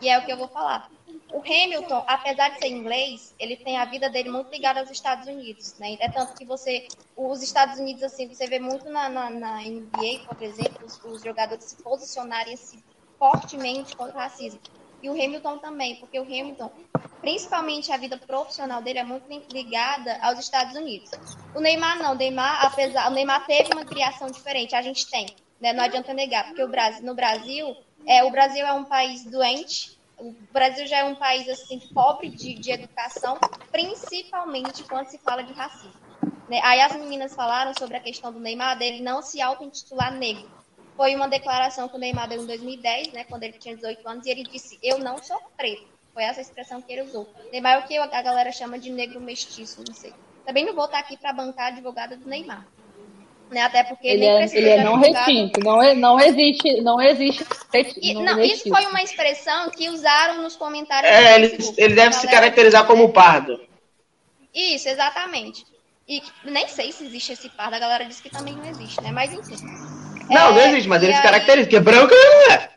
E é o que eu vou falar. O Hamilton, apesar de ser inglês, ele tem a vida dele muito ligada aos Estados Unidos, né? É tanto que você, os Estados Unidos, assim, você vê muito na, na, na NBA, por exemplo, os, os, jogadores se posicionarem assim, fortemente contra o racismo. E o Hamilton também, porque o Hamilton, principalmente a vida profissional dele é muito ligada aos Estados Unidos. O Neymar não, o Neymar, apesar, o Neymar teve uma criação diferente, a gente tem, né? Não adianta negar, porque o Brasil, no Brasil, é, o Brasil é um país doente, o Brasil já é um país assim pobre de, de educação, principalmente quando se fala de racismo. Né? Aí as meninas falaram sobre a questão do Neymar, dele não se auto-intitular negro. Foi uma declaração que o Neymar deu em 2010, né, quando ele tinha 18 anos, e ele disse: Eu não sou preto. Foi essa expressão que ele usou. Neymar é o que a galera chama de negro mestiço, não sei. Também não vou estar aqui para bancar a advogada do Neymar né? Até porque ele é, ele é não retinto, não, é, não existe, não existe. E, não, isso foi uma expressão que usaram nos comentários. É, ele, ele deve se caracterizar como pardo. Isso, exatamente. E nem sei se existe esse pardo, a galera disse que também não existe, né? Mas enfim. Não, é, não existe, mas ele aí... se caracteriza, porque branco não é.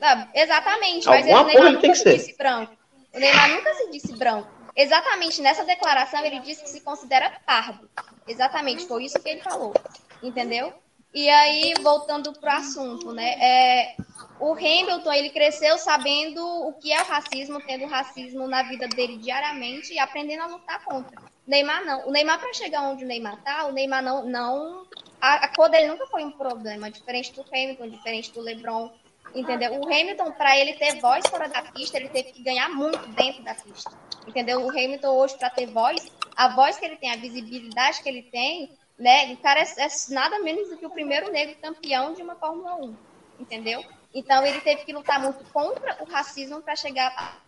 Ah, exatamente, mas Alguma ele, o Neymar nunca se disse branco. O Neymar nunca se disse branco. Exatamente nessa declaração ele disse que se considera pardo. Exatamente, foi isso que ele falou. Entendeu? E aí, voltando para o assunto, né? É, o Hamilton, ele cresceu sabendo o que é o racismo, tendo racismo na vida dele diariamente e aprendendo a lutar contra. Neymar não. O Neymar, para chegar onde o Neymar tá, o Neymar não. não a, a cor dele nunca foi um problema, diferente do Hamilton, diferente do LeBron. Entendeu? O Hamilton, para ele ter voz fora da pista, ele teve que ganhar muito dentro da pista. Entendeu? O Hamilton hoje, para ter voz, a voz que ele tem, a visibilidade que ele tem, né? O cara é, é nada menos do que o primeiro negro campeão de uma Fórmula 1. Entendeu? Então ele teve que lutar muito contra o racismo para chegar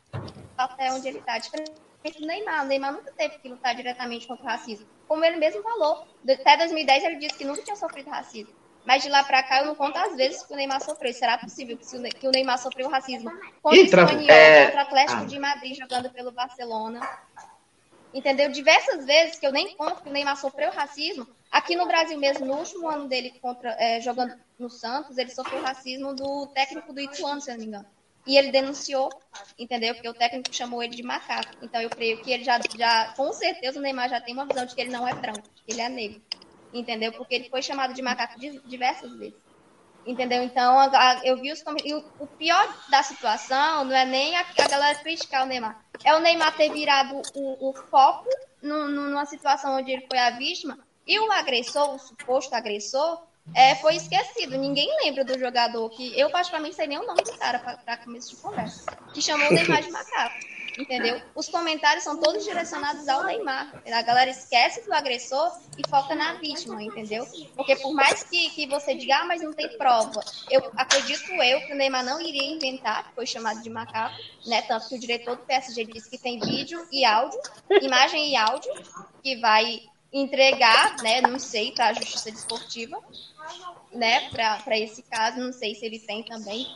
até onde ele está. Diferente do Neymar. O Neymar nunca teve que lutar diretamente contra o racismo. Como ele mesmo falou, até 2010 ele disse que nunca tinha sofrido racismo. Mas de lá para cá eu não conto as vezes que o Neymar sofreu. Será possível que o Neymar sofreu racismo contra o Espanhol, é... contra o Atlético ah. de Madrid jogando pelo Barcelona? Entendeu? Diversas vezes que eu nem conto que o Neymar sofreu racismo. Aqui no Brasil mesmo, no último ano dele contra, é, jogando no Santos, ele sofreu racismo do técnico do Ituano, se eu não me engano. E ele denunciou, entendeu? Porque o técnico chamou ele de macaco. Então eu creio que ele já, já com certeza o Neymar já tem uma visão de que ele não é branco, que ele é negro entendeu? Porque ele foi chamado de macaco diversas vezes. Entendeu? Então, eu vi os e o pior da situação não é nem a, a galera criticar o Neymar. É o Neymar ter virado o, o foco numa situação onde ele foi a vítima e o agressor, o suposto agressor, é, foi esquecido. Ninguém lembra do jogador que eu, particularmente, sei nem o nome do cara para começo de conversa, que chamou o Neymar de macaco entendeu? Os comentários são todos direcionados ao Neymar. A galera esquece do agressor e foca na vítima, entendeu? Porque por mais que, que você diga, ah, mas não tem prova, eu acredito eu que o Neymar não iria inventar, foi chamado de macaco, né? Tanto que o diretor do PSG disse que tem vídeo e áudio, imagem e áudio, que vai entregar, né? Não sei, para a justiça desportiva, né? Para esse caso, não sei se ele tem também,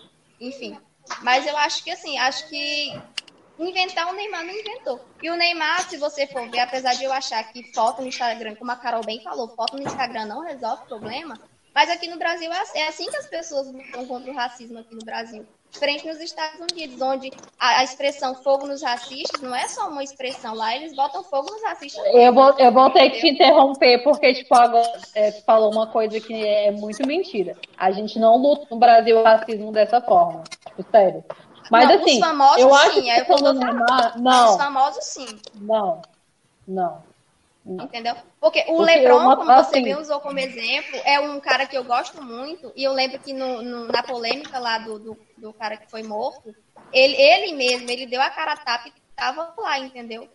enfim. Mas eu acho que assim, acho que inventar o Neymar não inventou. E o Neymar, se você for ver, apesar de eu achar que foto no Instagram, como a Carol bem falou, foto no Instagram não resolve problema, mas aqui no Brasil é, é assim que as pessoas lutam contra o racismo aqui no Brasil. Diferente nos Estados Unidos, onde a, expressão fogo nos racistas não é só uma expressão lá, eles botam fogo nos racistas. Eu vou, eu vou ter que te interromper, porque, tipo, agora é, falou uma coisa que é muito mentira. A gente não luta no Brasil o racismo dessa forma. Tipo, sério. Mas não, assim, os famosos, eu acho sim, que eu não. Os famosos sim. Não. Não. não. Entendeu? Porque o Porque Lebron, uma, como assim, você bem usou como exemplo, é um cara que eu gosto muito. E eu lembro que no, no, na polêmica lá do, do, do, cara que foi morto, ele, ele mesmo, ele deu a cara a tapa e tava lá, entendeu?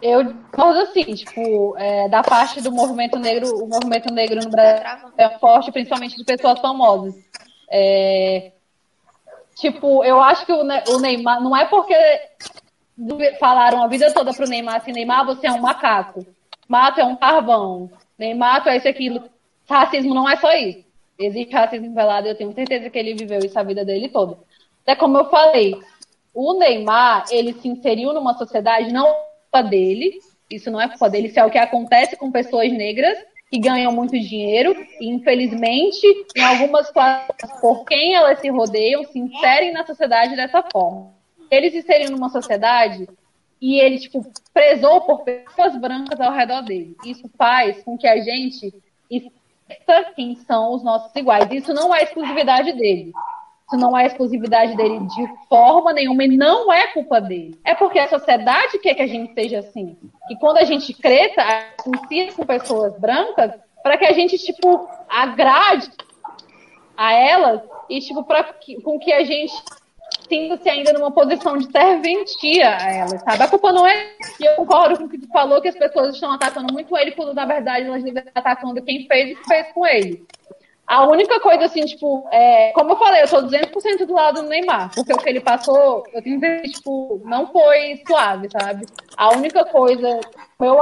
Eu concordo assim, tipo, é, da parte do movimento negro, o movimento negro no Brasil é forte, principalmente de pessoas famosas. É, Tipo, eu acho que o Neymar não é porque falaram a vida toda pro Neymar assim, Neymar, você é um macaco. Mato é um carvão. Neymar é isso aquilo. Racismo não é só isso. Existe racismo velado, eu tenho certeza que ele viveu isso a vida dele toda. Até como eu falei, o Neymar, ele se inseriu numa sociedade não é culpa dele, isso não é culpa dele, isso é o que acontece com pessoas negras que ganham muito dinheiro e, infelizmente, em algumas classes, por quem elas se rodeiam, se inserem na sociedade dessa forma. Ele se inseriu numa sociedade e ele, tipo, prezou por pessoas brancas ao redor dele. Isso faz com que a gente esqueça quem são os nossos iguais. Isso não é exclusividade dele. Isso não é exclusividade dele de forma nenhuma e não é culpa dele. É porque a sociedade quer que a gente seja assim. Que quando a gente cresça, ensina com pessoas brancas para que a gente, tipo, agrade a elas e, tipo, para que, com que a gente sinta-se ainda numa posição de serventia a elas, sabe? A culpa não é. E eu concordo com o que tu falou, que as pessoas estão atacando muito ele, quando na verdade elas devem estar atacando quem fez e fez com ele. A única coisa, assim, tipo, é, como eu falei, eu tô 200% do lado do Neymar, porque o que ele passou, eu tenho que tipo, não foi suave, sabe? A única coisa, meu,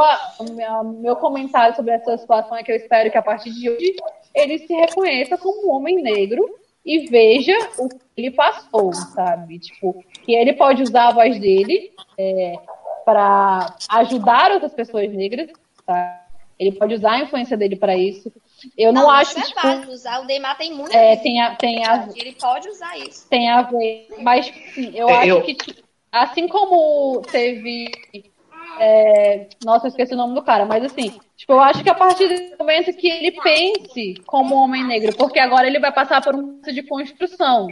meu, meu comentário sobre essa situação é que eu espero que a partir de hoje ele se reconheça como um homem negro e veja o que ele passou, sabe? Tipo, que ele pode usar a voz dele é, para ajudar outras pessoas negras, tá? Ele pode usar a influência dele para isso. Eu não, não acho é tipo, usar. O Neymar tem muito. É, tem a, tem a, ele pode usar isso. Tem a ver, mas sim, eu é, acho eu... que tipo, assim como teve é, nossa, eu esqueci o nome do cara, mas assim, tipo, eu acho que a partir do momento que ele pense como homem negro, porque agora ele vai passar por um processo de construção,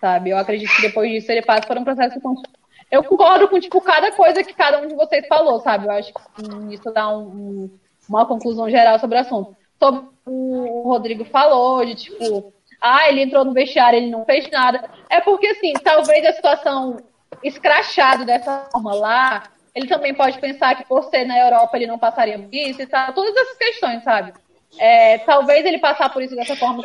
sabe? Eu acredito que depois disso ele passa por um processo de construção. Eu concordo com, tipo, cada coisa que cada um de vocês falou, sabe? Eu acho que isso dá um, um, uma conclusão geral sobre o assunto sobre o Rodrigo falou, de tipo, ah, ele entrou no vestiário, ele não fez nada. É porque, assim, talvez a situação escrachado dessa forma lá, ele também pode pensar que por ser na Europa ele não passaria por isso e tal. Todas essas questões, sabe? É, talvez ele passar por isso dessa forma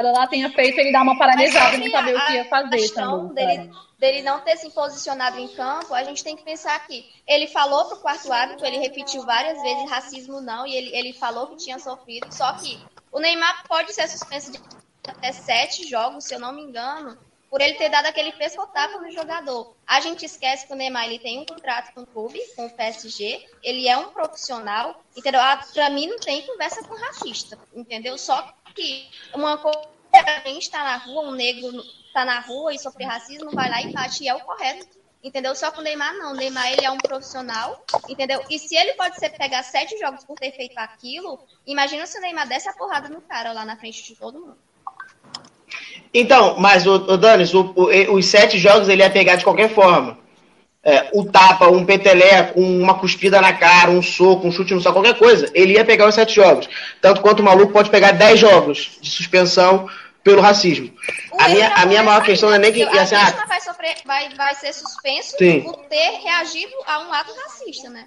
lá tenha feito ele dar uma paralisada não saber o que ia fazer também. Dele, dele não ter se posicionado em campo, a gente tem que pensar aqui. Ele falou pro quarto árbitro, ele repetiu várias vezes racismo não, e ele, ele falou que tinha sofrido, só que o Neymar pode ser suspenso de até sete jogos, se eu não me engano, por ele ter dado aquele pescotapo no jogador. A gente esquece que o Neymar ele tem um contrato com o clube, com o PSG, ele é um profissional, entendeu? Ah, pra mim não tem conversa com racista, entendeu? Só que uma coisa a gente tá na rua, um negro tá na rua e sofre racismo, vai lá e bate, e é o correto. Entendeu? Só que o Neymar não. O Neymar, ele é um profissional, entendeu? E se ele pode ser pegar sete jogos por ter feito aquilo, imagina se o Neymar desse a porrada no cara lá na frente de todo mundo. Então, mas o, o Danis, o, o, os sete jogos ele ia pegar de qualquer forma. É, o tapa, um peteleco, uma cuspida na cara, um soco, um chute no só qualquer coisa. Ele ia pegar os sete jogos. Tanto quanto o maluco pode pegar dez jogos de suspensão pelo racismo. a minha, a minha maior questão não é nem que. A assim, ah, vai, sofrer, vai, vai ser suspenso sim. por ter reagido a um ato racista, né?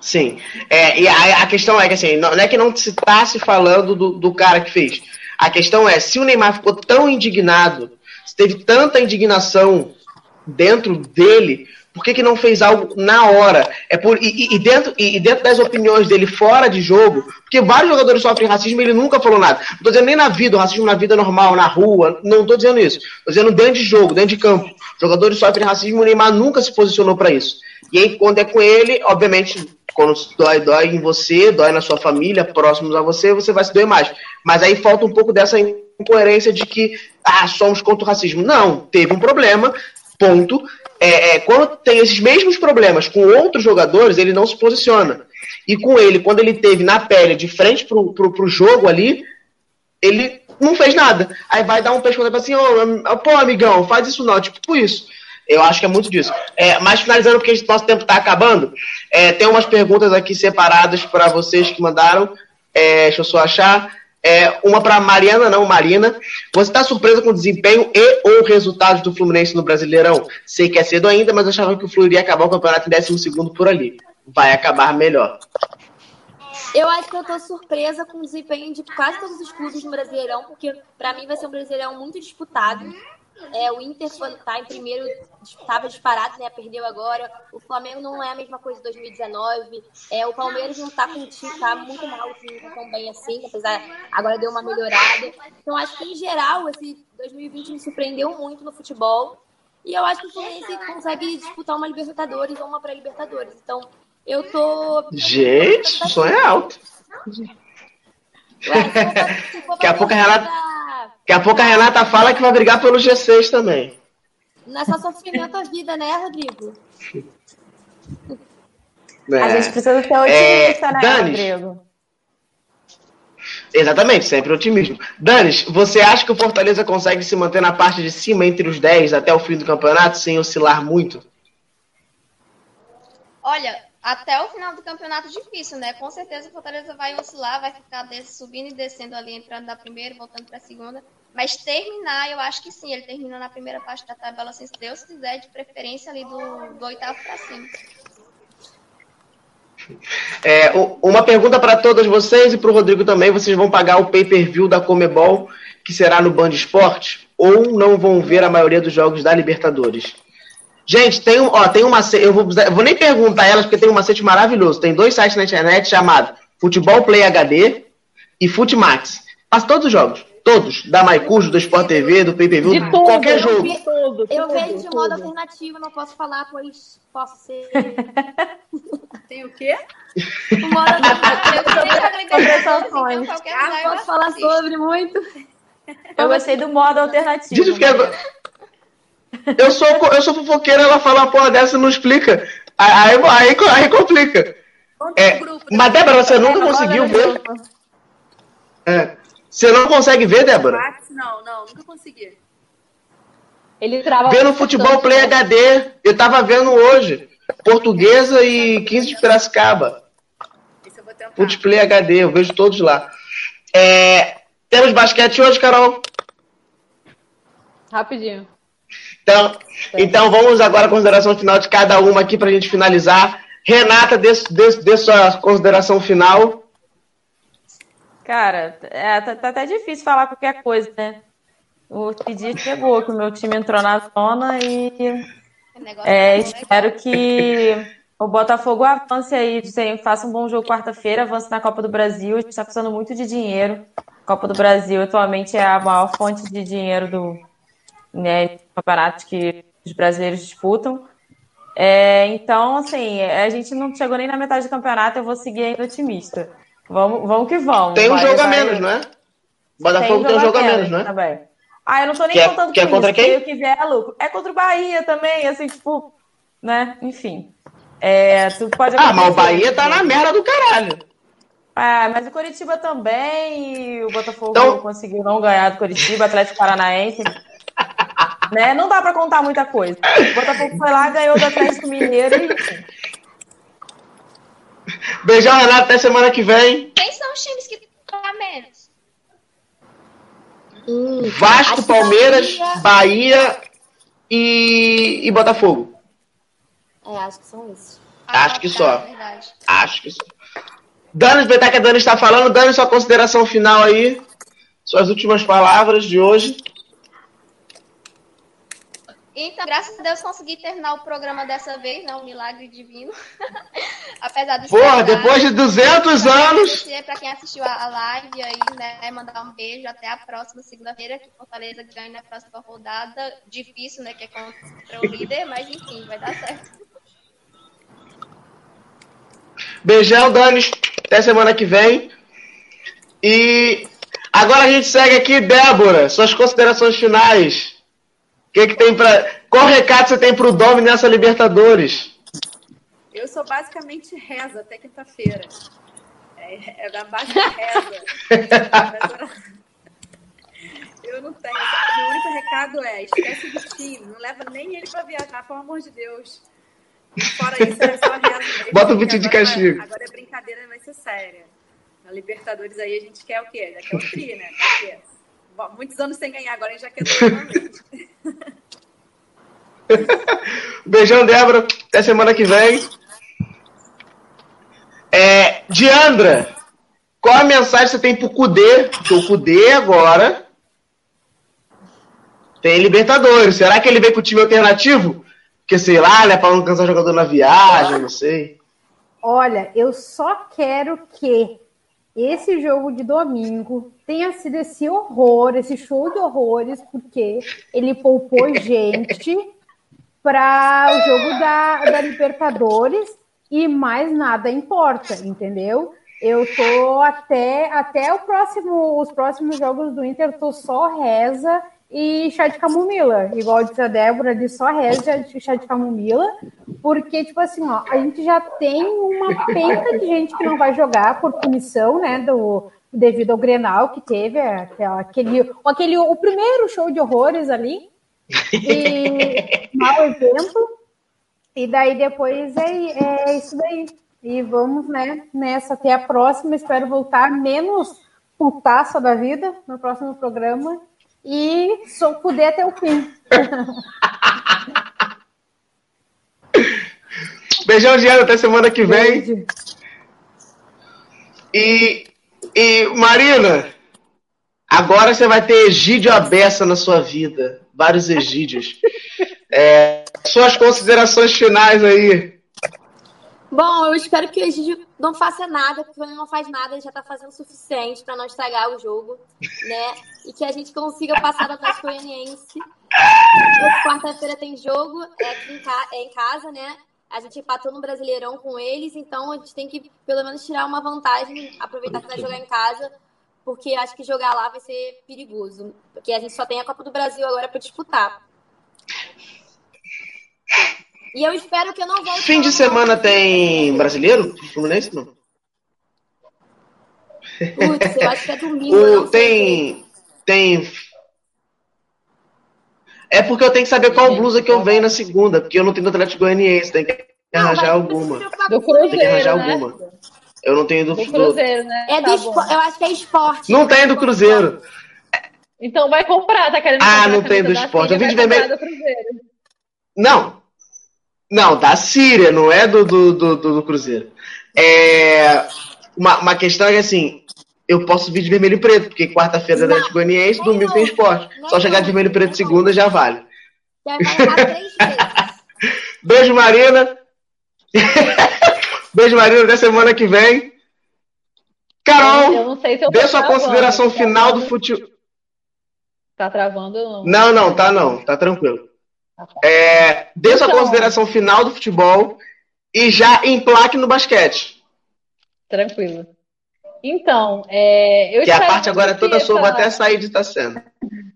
Sim. É, e a, a, questão é que assim, não, não é que não se está se falando do, do cara que fez. A questão é, se o Neymar ficou tão indignado, se teve tanta indignação dentro dele, por que, que não fez algo na hora? É por, e, e dentro, e, dentro das opiniões dele fora de jogo, porque vários jogadores sofrem racismo e ele nunca falou nada. Não estou dizendo nem na vida, o racismo na vida normal, na rua, não estou dizendo isso. Estou dizendo dentro de jogo, dentro de campo. Jogadores sofrem racismo e o Neymar nunca se posicionou para isso. E aí, quando é com ele, obviamente, quando dói, dói em você, dói na sua família, próximos a você, você vai se doer mais. Mas aí falta um pouco dessa incoerência de que, ah, somos contra o racismo. Não, teve um problema, ponto é, é, quando tem esses mesmos problemas com outros jogadores, ele não se posiciona. E com ele, quando ele teve na pele, de frente pro, pro, pro jogo ali, ele não fez nada. Aí vai dar um pescoço para assim, oh, pô, amigão, faz isso não, tipo isso. Eu acho que é muito disso. É, mas finalizando, porque nosso tempo está acabando, é, tem umas perguntas aqui separadas para vocês que mandaram. É, deixa eu só achar. É, uma para Mariana, não Marina. Você está surpresa com o desempenho e ou resultados do Fluminense no Brasileirão? Sei que é cedo ainda, mas achava que o Fluminense ia acabar o campeonato em 12 por ali. Vai acabar melhor. Eu acho que eu tô surpresa com o desempenho de quase todos os clubes no Brasileirão, porque para mim vai ser um Brasileirão muito disputado. É, o Inter está em primeiro, estava disparado, né? Perdeu agora. O Flamengo não é a mesma coisa de 2019. É, o Palmeiras não está com o time, tá muito mal, o time tá tão bem assim, apesar agora deu uma melhorada. Então acho que em geral esse 2020 me surpreendeu muito no futebol. E eu acho que o Fluminense consegue disputar uma Libertadores ou uma pré-Libertadores. Então, eu tô. Gente, o sonho é alto. Daqui a pouco a Renata. Daqui a pouco a Renata fala que vai brigar pelo G6 também. Não é só sofrimento a vida, né, Rodrigo? É. A gente precisa ser otimista, é... né, Danis, Rodrigo? Exatamente, sempre otimismo. Danis, você acha que o Fortaleza consegue se manter na parte de cima entre os 10 até o fim do campeonato sem oscilar muito? Olha, até o final do campeonato difícil, né? Com certeza o Fortaleza vai oscilar, vai ficar subindo e descendo ali, entrando na primeira, voltando para a segunda. Mas terminar, eu acho que sim, ele termina na primeira parte da tabela, se Deus quiser, de preferência ali do, do oitavo para cima. É, uma pergunta para todas vocês e para o Rodrigo também: vocês vão pagar o pay-per-view da Comebol, que será no Band Esporte, ou não vão ver a maioria dos jogos da Libertadores? Gente, tem, um, ó, tem uma. Eu vou, eu vou nem perguntar elas, porque tem um macete maravilhoso. Tem dois sites na internet chamados Futebol Play HD e Futimax. Passa todos os jogos. Todos. Da Maicujo, do Sport TV, do Pay Per View, de qualquer jogo. Vi, tudo, eu vejo de modo alternativo, não posso falar, pois posso ser. [laughs] tem o quê? O modo [laughs] alternativo. Eu ah, posso falar sobre muito. Eu gostei do modo alternativo. Gente, eu sou, eu sou fofoqueira, ela fala uma porra dessa e não explica. Aí, aí, aí complica. É, mas, Débora, você nunca conseguiu ver? É. Você não consegue ver, Débora? Não, não, nunca consegui. Ele trava Vendo Futebol Play né? HD. Eu tava vendo hoje. Portuguesa e 15 de Piracicaba. Tentar. Futplay HD, eu vejo todos lá. É, temos basquete hoje, Carol? Rapidinho. Então, então vamos agora à consideração final de cada uma aqui para a gente finalizar. Renata, dê, dê, dê sua consideração final. Cara, é, tá, tá, até difícil falar qualquer coisa, né? O dia chegou, que o meu time entrou na zona e é, espero que o Botafogo avance aí, faça um bom jogo quarta-feira, avance na Copa do Brasil. A gente está precisando muito de dinheiro. A Copa do Brasil atualmente é a maior fonte de dinheiro do, né, campeonatos que os brasileiros disputam. É, então, assim, a gente não chegou nem na metade do campeonato, eu vou seguir ainda otimista. Vamos, vamos que vamos. Tem um jogo a menos, não é? Botafogo tem um jogo a menos, não é? Também. Ah, eu não tô nem que é- contando que é, contra isso, quem? que vier é lucro. É contra o Bahia também, assim, tipo, né? Enfim. É, tu pode ah, mas o Bahia tá na merda do caralho. Ah, mas o Coritiba também, o Botafogo então... conseguiu não ganhar do Coritiba, Atlético Paranaense né? Não dá para contar muita coisa. O Botafogo foi lá, ganhou do Atlético Mineiro e. Beijão, Renato. Até semana que vem. Quem são os times que a menos? Hum, Vasco, Palmeiras, Bahia, Bahia e... e Botafogo. É, acho que são esses. Ah, acho que só. É acho que só. Dani, aproveitar que a Dani está falando. Dani, sua consideração final aí. Suas últimas palavras de hoje. Então, graças a Deus, consegui terminar o programa dessa vez, né? Um milagre divino. [laughs] Apesar de. Porra, depois de 200 anos! Para quem assistiu a live aí, né? Mandar um beijo. Até a próxima segunda-feira, que Fortaleza ganha na próxima rodada. Difícil, né? Que é contra o líder, mas enfim, vai dar certo. Beijão, Dani. Até semana que vem. E agora a gente segue aqui, Débora. Suas considerações finais que, que tem para. Qual recado você tem para o Domi nessa Libertadores? Eu sou basicamente reza até quinta-feira. É, é da base reza. [laughs] eu não tenho. O único recado é: esquece do time, não leva nem ele para viajar, pelo amor de Deus. Fora isso, é só reza. [laughs] Bota o vídeo de castigo. Agora a brincadeira vai ser séria. Na Libertadores aí a gente quer o quê? Já quer o tri, né? Quer muitos anos sem ganhar, agora a gente já quer novamente. [laughs] [laughs] Beijão, Débora. Até semana que vem. É, Diandra, qual a mensagem que você tem pro Cudê? Porque o Cudê agora tem Libertadores. Será que ele vem com o time alternativo? Porque, sei lá, né, para não cansar o jogador na viagem, não sei. Olha, eu só quero que esse jogo de domingo tenha sido esse horror, esse show de horrores, porque ele poupou [laughs] gente para o jogo da, da Libertadores e mais nada importa, entendeu? Eu tô até até o próximo, os próximos jogos do Inter, tô só reza e chá de camomila, igual disse a Débora, de só reza e chá de camomila, porque, tipo assim, ó, a gente já tem uma penca de gente que não vai jogar por punição, né, do, devido ao Grenal que teve, aquele, aquele, o primeiro show de horrores ali, e [laughs] mau exemplo, e daí depois é, é isso daí. E vamos, né, nessa até a próxima. Espero voltar menos putaça da vida no próximo programa e só puder até o fim. [laughs] Beijão, Diana, até semana que vem. Beijo. E, e, Marina, agora você vai ter Egídio Abessa na sua vida. Vários Egídios. É, suas considerações finais aí. Bom, eu espero que o Egídio não faça nada, porque ele não faz nada, já tá fazendo o suficiente para não estragar o jogo, né? E que a gente consiga passar da Atlético Goianiense. Quarta-feira tem jogo, é em, é em casa, né? A gente empatou no Brasileirão com eles, então a gente tem que pelo menos tirar uma vantagem, aproveitar que vai jogar em casa, porque acho que jogar lá vai ser perigoso. Porque a gente só tem a Copa do Brasil agora para disputar. E eu espero que eu não volte. Fim de semana tem brasileiro? Fluminense não? Putz, eu acho que é domingo. [laughs] O, tem. Tem. É porque eu tenho que saber qual blusa que eu venho na segunda, porque eu não tenho do Atlético Goianiense, tem que arranjar alguma. Do Cruzeiro, tem que arranjar né? alguma. Eu não tenho do, do Cruzeiro, né? É tá do eu acho que é esporte. Não tem do Cruzeiro. Então vai comprar, tá querendo Ah, não tem do esporte. Eu vim de vermelho. Não, não, da Síria, não é do, do, do, do Cruzeiro. É, uma, uma questão é que assim, eu posso vir de vermelho e preto, porque quarta-feira é Atlético Goianiense, domingo tem esporte. Só chegar de vermelho e preto segunda já vale. [laughs] Beijo, Marina. [laughs] Beijo, Marina, até semana que vem. Carol, se dê sua consideração tá final do futebol. Tá travando? Não, não, não tá não, tá tranquilo. É, dê sua então, consideração final do futebol e já emplaque no basquete. Tranquilo. Então, é, eu que a parte agora é toda sua, vou até sair de estar sendo. [laughs]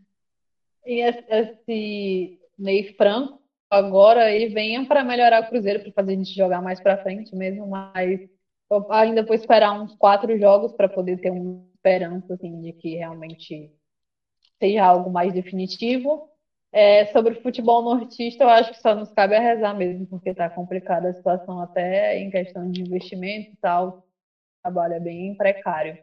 E esse Ney Franco agora ele venha para melhorar o Cruzeiro, para fazer a gente jogar mais para frente mesmo, mas eu ainda vou esperar uns quatro jogos para poder ter uma esperança assim, de que realmente seja algo mais definitivo. É, sobre o futebol nortista, eu acho que só nos cabe a rezar mesmo, porque está complicada a situação até em questão de investimento e tal. O trabalho é bem precário.